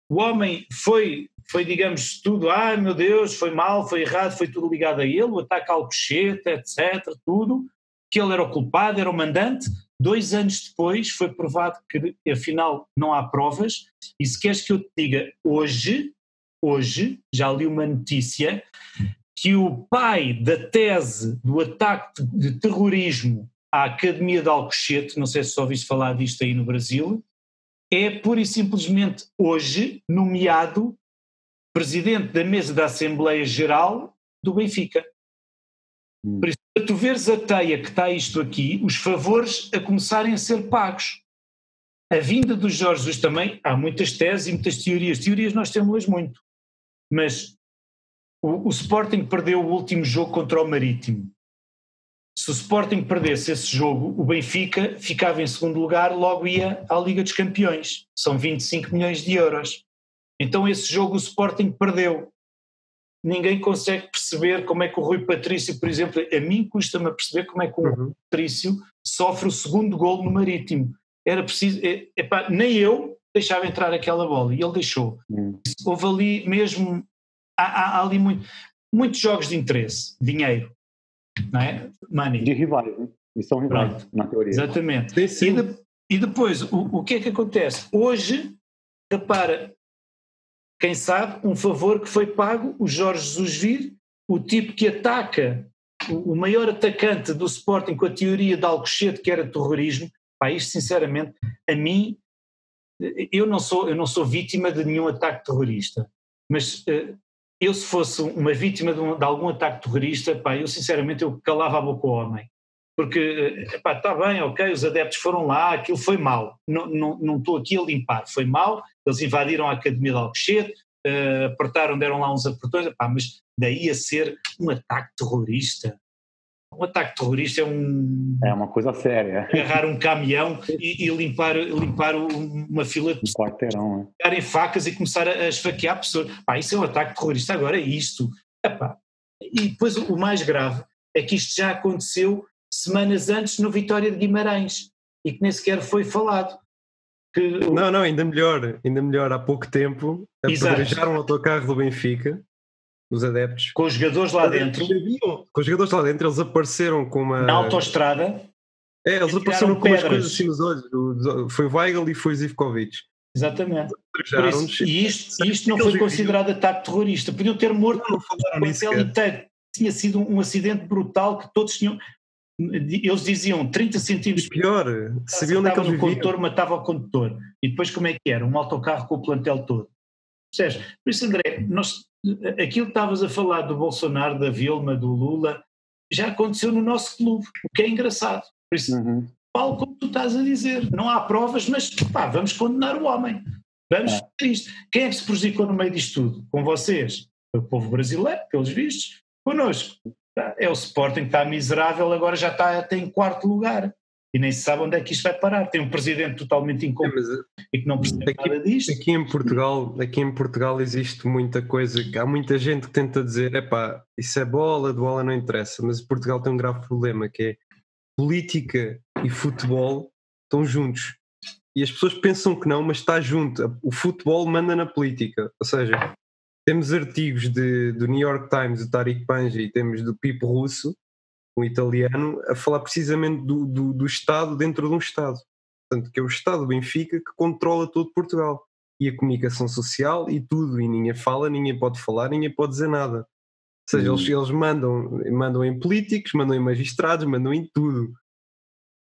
o homem foi, foi digamos, tudo, ai meu Deus, foi mal, foi errado, foi tudo ligado a ele, o ataque ao cochete, etc., tudo, que ele era o culpado, era o mandante. Dois anos depois foi provado que afinal não há provas, e se queres que eu te diga, hoje, hoje, já li uma notícia que o pai da tese do ataque de terrorismo à Academia de Alcochete, não sei se só ouviste falar disto aí no Brasil, é pura e simplesmente hoje nomeado presidente da mesa da Assembleia Geral do Benfica. Hum. Por isso, para tu veres a teia que está isto aqui, os favores a começarem a ser pagos. A vinda dos Jorge Jesus também, há muitas teses e muitas teorias. Teorias nós temos muito. Mas o, o Sporting perdeu o último jogo contra o Marítimo. Se o Sporting perdesse esse jogo, o Benfica ficava em segundo lugar, logo ia à Liga dos Campeões. São 25 milhões de euros. Então esse jogo o Sporting perdeu. Ninguém consegue perceber como é que o Rui Patrício, por exemplo, a mim custa-me a perceber como é que o uhum. Patrício sofre o segundo gol no Marítimo. Era preciso, é, epá, nem eu deixava entrar aquela bola e ele deixou. Uhum. Houve ali mesmo há, há ali muito, muitos jogos de interesse, dinheiro, não é? Money. De rivais, né? E são rivais, Pronto. na teoria. Exatamente. Sim, sim. E, de, e, depois, o, o que é que acontece? Hoje, repara, quem sabe, um favor que foi pago, o Jorge Jesus vir, o tipo que ataca o maior atacante do Sporting com a teoria de Alcochete que era terrorismo, pá, isto sinceramente, a mim, eu não sou, eu não sou vítima de nenhum ataque terrorista, mas uh, eu se fosse uma vítima de, um, de, algum ataque terrorista, pá, eu sinceramente eu calava a boca ao homem. Porque, está bem, ok, os adeptos foram lá, aquilo foi mal, não, não, não estou aqui a limpar, foi mal, eles invadiram a Academia de Alcochete, uh, apertaram, deram lá uns apertões, epá, mas daí a ser um ataque terrorista. Um ataque terrorista é um. É uma coisa séria. Agarrar um caminhão e, e limpar, limpar uma fila de. Um quarteirão, né? Pegarem facas e começar a, esfaquear pessoas. Pá, isso é um ataque terrorista. Agora é isto. Epá. E depois o mais grave é que isto já aconteceu semanas antes no Vitória de Guimarães e que nem sequer foi falado. Que... Não, não, ainda melhor, ainda melhor. Há pouco tempo apedrejaram o autocarro do Benfica, os adeptos. Com os jogadores lá dentro. Sabiam, com os jogadores lá dentro, eles apareceram com uma. Na autoestrada. É, eles apareceram com umas coisas assim nos olhos. Foi Weigl e foi Zivkovic. Exatamente. Isso, e isto, isto não foi considerado ataque terrorista. Podiam ter morto não, não o hotel inteiro. Tinha sido um acidente brutal que todos tinham eles diziam 30 centímetros. E pior, sabiam onde é que eles o condutor matava o condutor. E depois como é que era? Um autocarro com o plantel todo. Percebes? Por isso, André, nós, aquilo que estavas a falar do Bolsonaro, da Vilma, do Lula, já aconteceu no nosso clube, o que é engraçado. Por isso, uhum. falo como tu estás a dizer. Não há provas, mas pá, vamos condenar o homem. Vamos é. isto. Quem é que se prejudicou no meio disto tudo? Com vocês? O povo brasileiro, pelos vistos. Connosco. É o Sporting que está miserável, agora já está até em quarto lugar. E nem se sabe onde é que isto vai parar. Tem um presidente totalmente incompetente é, e que não percebe aqui, nada disto. Aqui em, Portugal, aqui em Portugal existe muita coisa. Há muita gente que tenta dizer: é pá, isso é bola, de bola não interessa. Mas Portugal tem um grave problema que é política e futebol estão juntos. E as pessoas pensam que não, mas está junto. O futebol manda na política. Ou seja, temos artigos de, do New York Times, do Tariq Panja, e temos do Pipo Russo, um italiano, a falar precisamente do, do, do, Estado dentro de um Estado. Portanto, que é o Estado Benfica que controla todo Portugal. E a comunicação social e tudo. E ninguém fala, ninguém pode falar, ninguém pode dizer nada. Ou seja, eles, eles mandam, mandam em políticos, mandam em magistrados, mandam em tudo.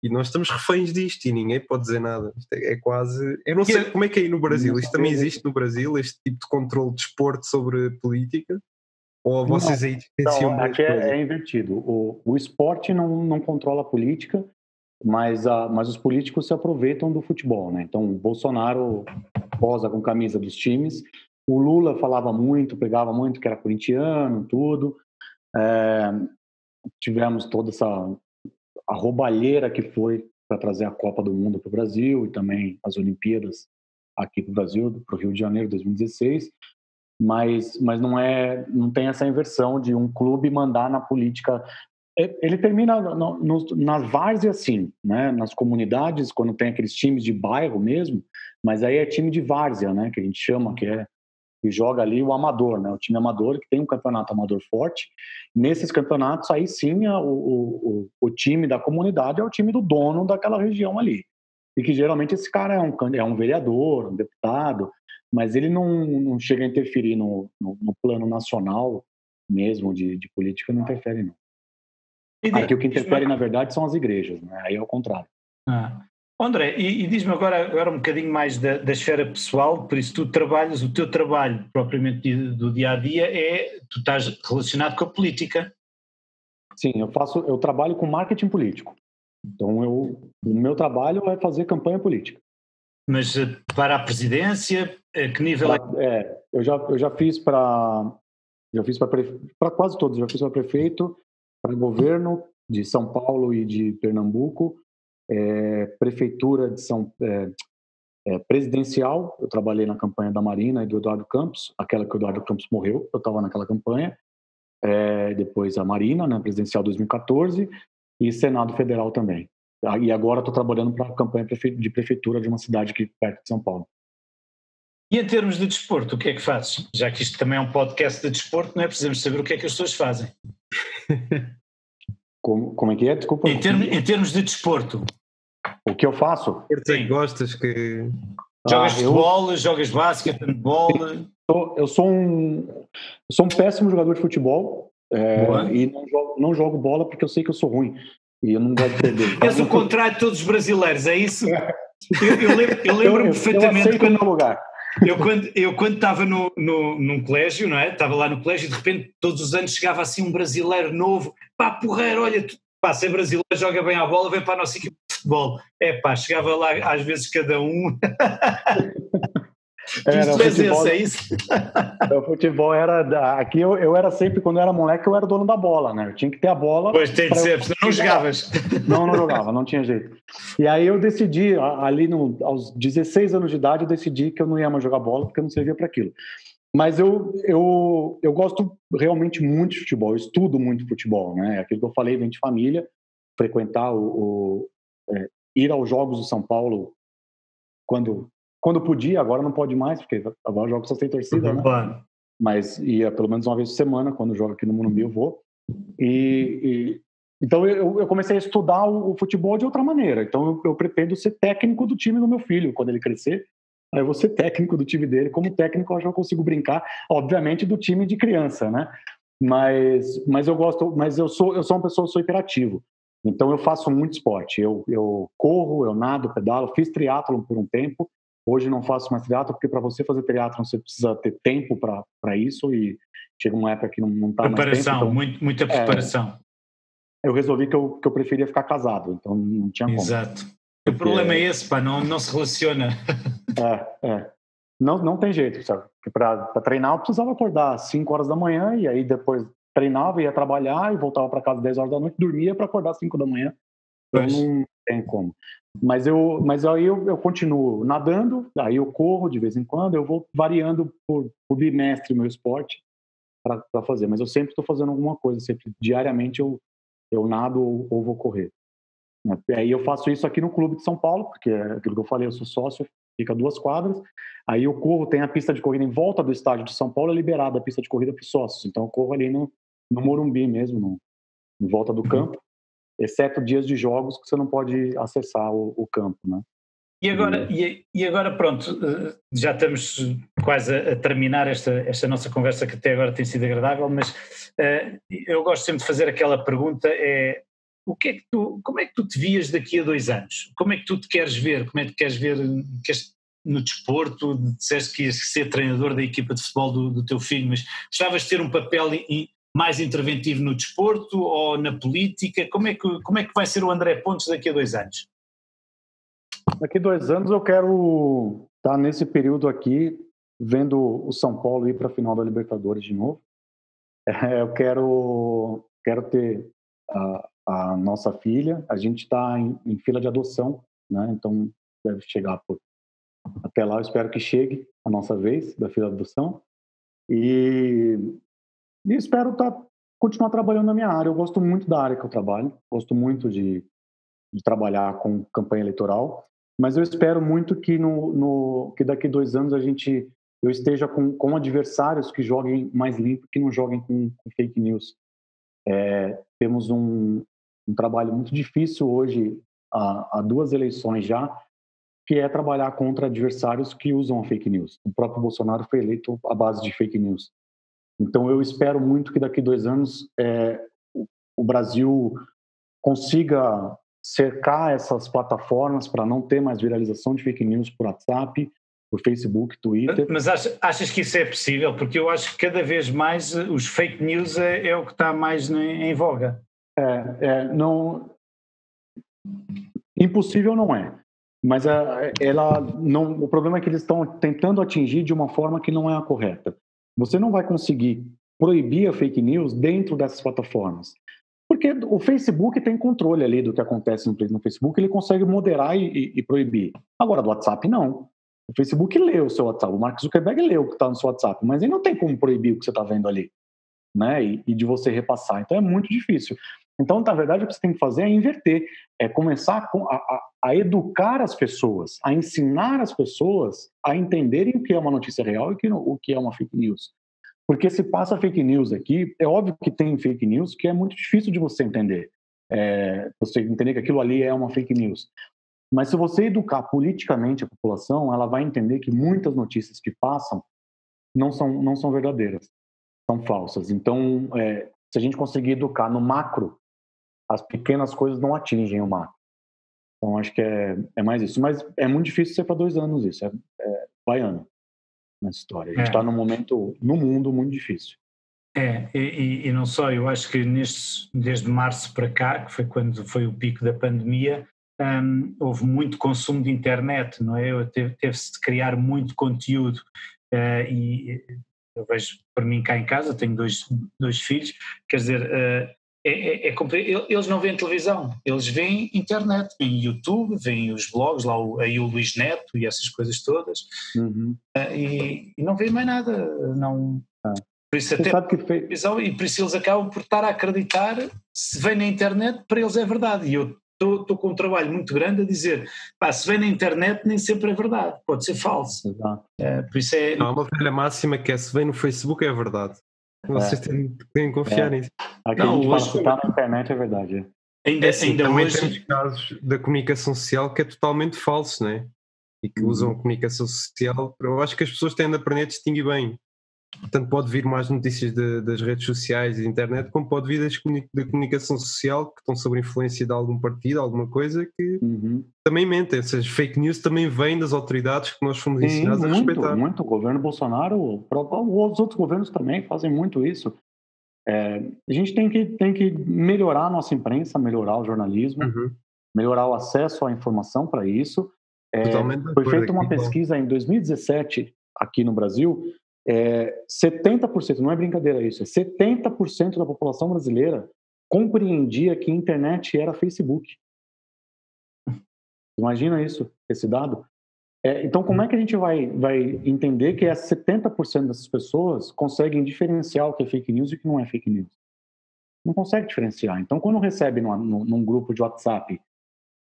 E nós estamos reféns disto e ninguém pode dizer nada. É, é quase. Eu não sei como é que é aí no Brasil. Isto também existe no Brasil, este tipo de controle de esporte sobre política? Ou vocês não, aqui é, é, invertido. O, o esporte não, não controla a política, mas, a, mas os políticos se aproveitam do futebol. Né? Então, o Bolsonaro posa com camisa dos times. O Lula falava muito, pegava muito que era corintiano, tudo. É, tivemos toda essa a roubalheira que foi para trazer a Copa do Mundo para o Brasil e também as Olimpíadas aqui para o Brasil, para o Rio de Janeiro 2016, mas, mas não é, não tem essa inversão de um clube mandar na política. É, ele termina no, no, nas várzeas, sim, né? nas comunidades, quando tem aqueles times de bairro mesmo, mas aí é time de várzea, né? que a gente chama, que é que joga ali o amador, né? O time amador que tem um campeonato amador forte. Nesses campeonatos, aí sim, o, o, o time da comunidade é o time do dono daquela região ali. E que geralmente esse cara é um, é um vereador, um deputado, mas ele não, não chega a interferir no, no, no plano nacional mesmo de, de, política, não interfere, não. Aqui o que interfere, na verdade, são as igrejas, né? Aí é o contrário. Ah. André, e, e diz-me agora, agora um bocadinho mais da, da, esfera pessoal, por isso tu trabalhas, o teu trabalho propriamente do dia a dia é, tu estás relacionado com a política. Sim, eu faço, eu trabalho com marketing político. Então eu, o meu trabalho é fazer campanha política. Mas eh, para a presidência, a que nível é? É, eu já, eu já fiz para, já fiz para quase todos, já fiz para prefeito, para governo de São Paulo e de Pernambuco, é, prefeitura de São é, é, presidencial. Eu trabalhei na campanha da Marina e do Eduardo Campos, aquela que o Eduardo Campos morreu. Eu estava naquela campanha. É, depois a Marina, né, presidencial 2014 e Senado Federal também. Ah, e agora estou trabalhando para a campanha de prefeitura de uma cidade aqui perto de São Paulo. E em termos de desporto, o que é que fazes? Já que isto também é um podcast de desporto, não é? Precisamos saber o que é que as pessoas fazem. (laughs) Como, como é que é? Desculpa. Em, termo, em termos de desporto. O que eu faço? Sim. Gostas que. Jogas ah, futebol, eu... jogas basquete, handball. Eu sou um, eu sou um péssimo jogador de futebol, É, e não jogo, não jogo bola porque eu sei que eu sou ruim. E eu não gosto de perder. (laughs) És o contrário de todos os brasileiros, é isso? É. Eu, eu lembro-me lembro perfeitamente. Eu quando, lugar. Eu quando, eu quando estava no, no, num colégio, não é? Estava lá no colégio e de repente todos os anos chegava assim um brasileiro novo, pá, porreiro, olha, tu, pá, ser brasileiro, joga bem a bola, vem para a nossa equipe de futebol. É pá, chegava lá às vezes cada um. (laughs) Era, o futebol, é isso? (laughs) o futebol era. Aqui eu, eu era sempre, quando eu era moleque, eu era dono da bola, né? Eu tinha que ter a bola. Pois tem de ser, senão não jogavas. Não, não jogava, não tinha jeito. E aí eu decidi, ali no, aos 16 anos de idade, eu decidi que eu não ia mais jogar bola, porque eu não servia para aquilo. Mas eu, eu, eu gosto realmente muito de futebol, eu estudo muito futebol, né? Aquilo que eu falei, vem de família, frequentar o. o é, ir aos Jogos do São Paulo quando quando podia, agora não pode mais, porque agora jogo só sem torcida, né? Mas ia pelo menos uma vez por semana, quando jogo aqui no Morumbi eu vou. E, e então eu, eu, comecei a estudar o, o, futebol de outra maneira. Então eu, eu, pretendo ser técnico do time do meu filho quando ele crescer. Aí eu vou ser técnico do time dele. Como técnico eu já consigo brincar, obviamente, do time de criança, né? Mas, mas eu gosto, mas eu sou eu sou uma pessoa, eu sou hiperativo. Então eu faço muito esporte. Eu, eu corro, eu nado, pedalo, fiz triatlo por um tempo Hoje não faço mais triatlo porque para você fazer triatlo você precisa ter tempo para isso e chega uma época que não está mais tempo. Então, muito, muita é, preparação. É, eu resolvi que eu, que eu preferia ficar casado, então não tinha como. Exato. Porque... O problema é esse, pá, não, não se relaciona. (laughs) É, é. Não, não tem jeito, sabe? Para treinar eu precisava acordar às 5 horas da manhã e aí depois treinava, ia trabalhar e voltava para casa às 10 horas da noite, dormia para acordar às 5 da manhã. Então não tem como. Mas eu, mas aí eu, eu, continuo nadando, aí eu corro de vez em quando, eu vou variando por, por bimestre meu esporte para fazer. Mas eu sempre estou fazendo alguma coisa, sempre diariamente eu, eu nado ou, ou, vou correr. E aí eu faço isso aqui no clube de São Paulo, porque é aquilo que eu falei, eu sou sócio, fica duas quadras. Aí eu corro, tem a pista de corrida em volta do estádio de São Paulo, é liberada a pista de corrida para os sócios. Então eu corro ali no, no Morumbi mesmo, no, em volta do campo exceto dias de jogos que você não pode acessar o, o campo, né? E agora, e, e, agora pronto, eh, já estamos quase a, terminar esta, esta nossa conversa que até agora tem sido agradável, mas uh, eu gosto sempre de fazer aquela pergunta, é o que é que tu, como é que tu te vias daqui a dois anos? Como é que tu te queres ver? Como é que queres ver queres, no desporto? Disseste que ias ser treinador da equipa de futebol do, do teu filho, mas gostavas de ter um papel mais interventivo no desporto ou na política? Como é que, como é que vai ser o André Pontes daqui a dois anos? Daqui a dois anos eu quero estar nesse período aqui vendo o São Paulo ir para a final da Libertadores de novo. (laughs) É, eu quero, quero ter a, a nossa filha. A gente está em, em, fila de adoção, né? então deve chegar por, até lá. Eu espero que chegue a nossa vez da fila de adoção. E e espero tá, continuar trabalhando na minha área. Eu gosto muito da área que eu trabalho, gosto muito de, de trabalhar com campanha eleitoral, mas eu espero muito que, no, no que daqui dois anos a gente eu esteja com, com adversários que joguem mais limpo, que não joguem com, com fake news. É, temos um, um, trabalho muito difícil hoje, há, há, duas eleições já, que é trabalhar contra adversários que usam a fake news. O próprio Bolsonaro foi eleito à base de fake news. Então, eu espero muito que daqui dois anos é, o Brasil consiga cercar essas plataformas para não ter mais viralização de fake news por WhatsApp, por Facebook, Twitter. Mas achas que isso é possível? Porque eu acho que cada vez mais eh, os fake news é, é o que está mais em voga. É, é, não. Impossível não é. Mas a, é, ela não, o problema é que eles estão tentando atingir de uma forma que não é a correta. Você não vai conseguir proibir a fake news dentro dessas plataformas. Porque o Facebook tem controle ali do que acontece no Facebook, ele consegue moderar e, e, proibir. Agora, do WhatsApp, não. O Facebook lê o seu WhatsApp, o Mark Zuckerberg lê o que está no seu WhatsApp, mas ele não tem como proibir o que você está vendo ali, né? E, e, de você repassar. Então é muito difícil. Então, na verdade, o que você tem que fazer é inverter, é começar a, a, a educar as pessoas, a ensinar as pessoas a entenderem o que é uma notícia real e o que é uma fake news. Porque se passa fake news aqui, é óbvio que tem fake news que é muito difícil de você entender. É, você entender que aquilo ali é uma fake news. Mas se você educar politicamente a população, ela vai entender que muitas notícias que passam não são, não são verdadeiras, são falsas. Então, é, se a gente conseguir educar no macro, as pequenas coisas não atingem o macro. Então, acho que é, é mais isso. Mas é muito difícil ser para dois anos isso. É, é baiano nessa história. A gente está é. num momento, no mundo, muito difícil. É, e, e, não só, eu acho que neste, desde março para cá, que foi quando foi o pico da pandemia, um, houve muito consumo de internet, não é? Teve-se de criar muito conteúdo uh, e eu vejo para mim cá em casa, tenho dois, dois filhos, quer dizer, uh, é, é, é, eles não veem televisão, eles veem internet, veem YouTube, veem os blogs, lá o, aí o Luís Neto e essas coisas todas, uhum. uh, e, e, não veem mais nada, não... Ah. Por isso até sabe que televisão, e por isso eles acabam por estar a acreditar, se vem na internet, para eles é verdade, e eu estou com um trabalho muito grande a dizer, pá, se vem na internet nem sempre é verdade, pode ser falso. Exato. É, por isso é... Há uma velha máxima que é, se vem no Facebook é verdade. Vocês é. têm, têm que confiar é. nisso. Aqui não, a gente hoje, fala na internet é verdade. É. Ainda, é assim, ainda também hoje... temos casos da comunicação social que é totalmente falso, né? E que uhum. usam a comunicação social. Eu acho que as pessoas têm de aprender a distinguir bem. Tanto pode vir mais notícias de, das redes sociais e da internet, como pode vir das, da comunicação social que estão sob influência de algum partido, alguma coisa que uhum. também mentem. Essas fake news também vêm das autoridades que nós fomos ensinados Sim, a respeitar. Muito, o governo Bolsonaro, os outros governos também fazem muito isso. É, a gente tem que, tem que melhorar a nossa imprensa, melhorar o jornalismo, uhum. melhorar o acesso à informação para isso. É, foi feita uma pesquisa em 2017 aqui no Brasil é, 70%, não é brincadeira isso, é 70% da população brasileira compreendia que internet era Facebook. Imagina isso, esse dado. É, então, como é que a gente vai, vai entender que é 70% dessas pessoas conseguem diferenciar o que é fake news e o que não é fake news? Não consegue diferenciar. Então, quando recebe numa, num, grupo de WhatsApp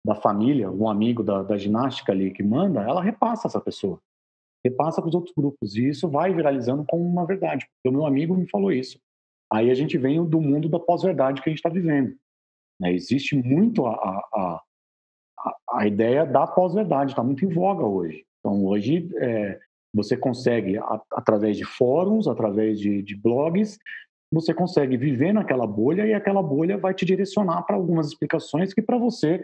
da família, um amigo da, da ginástica ali que manda, ela repassa essa pessoa repassa para os outros grupos. E isso vai viralizando como uma verdade. O meu amigo me falou isso. Aí a gente vem do mundo da pós-verdade que a gente está vivendo. Né? Existe muito a, a, a, a ideia da pós-verdade, está muito em voga hoje. Então, hoje, é, você consegue, através de fóruns, através de, de blogs, você consegue viver naquela bolha e aquela bolha vai te direcionar para algumas explicações que para você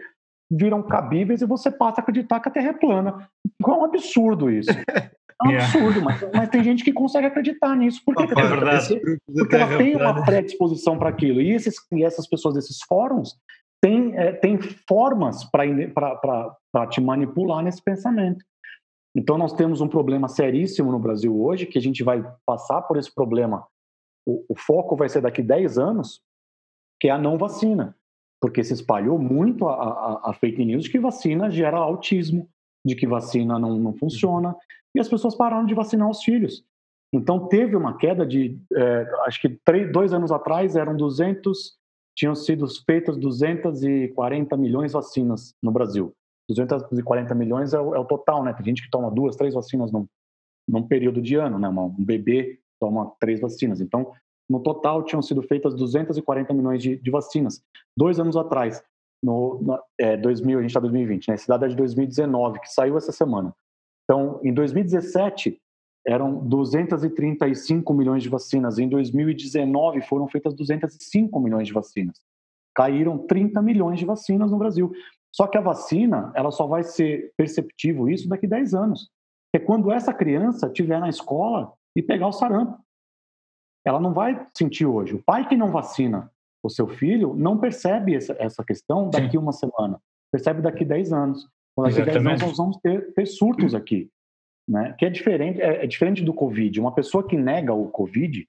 viram cabíveis e você passa a acreditar que a Terra é plana. É um absurdo isso. (laughs) É um absurdo, mas, mas, tem gente que consegue acreditar nisso. Por que, é verdade. Porque ela tem uma predisposição para aquilo. E, esses, e essas pessoas desses fóruns têm, é, têm formas para te manipular nesse pensamento. Então, nós temos um problema seríssimo no Brasil hoje, que a gente vai passar por esse problema. O, o foco vai ser daqui 10 anos, que é a não vacina porque se espalhou muito a, a, a, fake news de que vacina gera autismo, de que vacina não, não funciona, e as pessoas pararam de vacinar os filhos. Então teve uma queda de, é, acho que três, dois anos atrás eram 200, tinham sido feitas 240 milhões de vacinas no Brasil. 240 milhões é o, é o, total, né? Tem gente que toma duas, três vacinas num, num período de ano, né? um bebê toma três vacinas. Então no total, tinham sido feitas 240 milhões de, de vacinas. Dois anos atrás, no, é, 2000, a gente está em 2020, né? Esse dado é de 2019, que saiu essa semana. Então, em 2017, eram 235 milhões de vacinas. Em 2019, foram feitas 205 milhões de vacinas. Caíram 30 milhões de vacinas no Brasil. Só que a vacina, ela só vai ser perceptível isso daqui a 10 anos. É quando essa criança estiver na escola e pegar o sarampo ela não vai sentir hoje. O pai que não vacina o seu filho não percebe essa, essa questão daqui Sim. uma semana, percebe daqui 10 anos. Daqui Exatamente. 10 anos nós vamos ter, ter surtos (clears throat) aqui. Né? Que é diferente, é, é, diferente do Covid. Uma pessoa que nega o Covid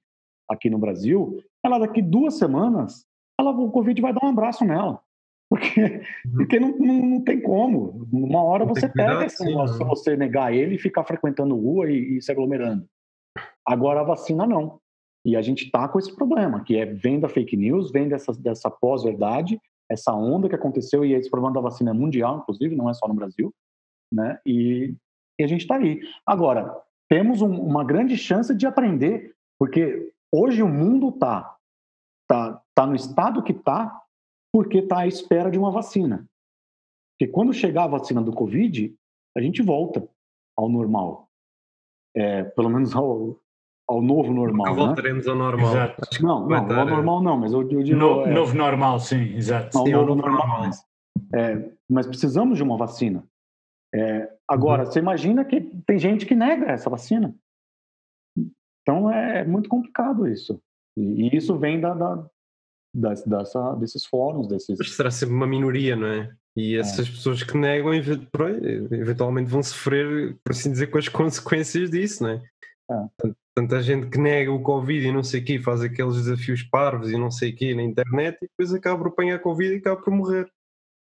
aqui no Brasil, ela daqui duas semanas, ela, o Covid vai dar um abraço nela. Porque, uhum. porque não, não, não, tem como. Uma hora não você pega se né? você negar ele e ficar frequentando rua e, e se aglomerando. Agora a vacina não. E a gente está com esse problema, que é vem da fake news, vem dessa, dessa pós-verdade, essa onda que aconteceu, e esse problema da vacina é mundial, inclusive, não é só no Brasil, né? E, e a gente está aí. Agora, temos um, uma grande chance de aprender, porque hoje o mundo está tá, tá no estado que está porque está à espera de uma vacina. Porque quando chegar a vacina do Covid, a gente volta ao normal. É, pelo menos ao, ao novo normal. Nunca né? voltaremos ao normal. Exato. Não, vai não, ao normal não, mas eu, eu digo. No- é, Novo normal, sim, exato. ao Sim, novo novo normal. normal. Mas, é, mas precisamos de uma vacina. É, agora, Uhum. você imagina que tem gente que nega essa vacina. Então é muito complicado isso. E, e isso vem da, da- das- dessa- desses fóruns, desses. Mas será sempre uma minoria, não é? E essas pessoas que negam eventualmente vão sofrer, por assim dizer, com as consequências disso, não é? É. Tant- Tanta gente que nega o Covid e não sei o quê, faz aqueles desafios parvos e não sei o quê na internet e depois acaba por apanhar Covid e acaba por morrer.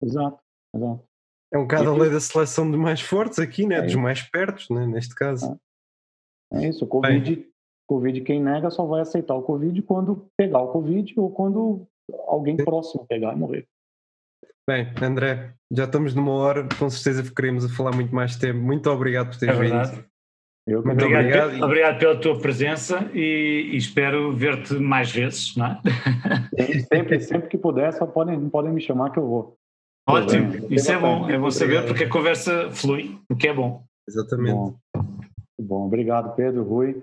Exato, exato. É um bocado a lei da seleção dos mais fortes aqui, né? É dos isso. mais pertos, né? neste caso. É isso. Covid, Covid, quem nega só vai aceitar o Covid quando pegar o Covid ou quando alguém próximo pegar e morrer. Bem, André, já estamos numa hora, com certeza queremos a falar muito mais tempo. Muito obrigado por É teres vindo. Eu Muito Obrigado, obrigado e- obrigado pela tua presença e, e espero ver-te mais vezes, não é? Sempre, sempre, sempre que puder, só podem, podem me chamar que eu vou. Ótimo, bem. isso é bom, é bom saber porque a conversa flui, o que é bom. Exatamente. Bom, bom, obrigado, Pedro, Rui.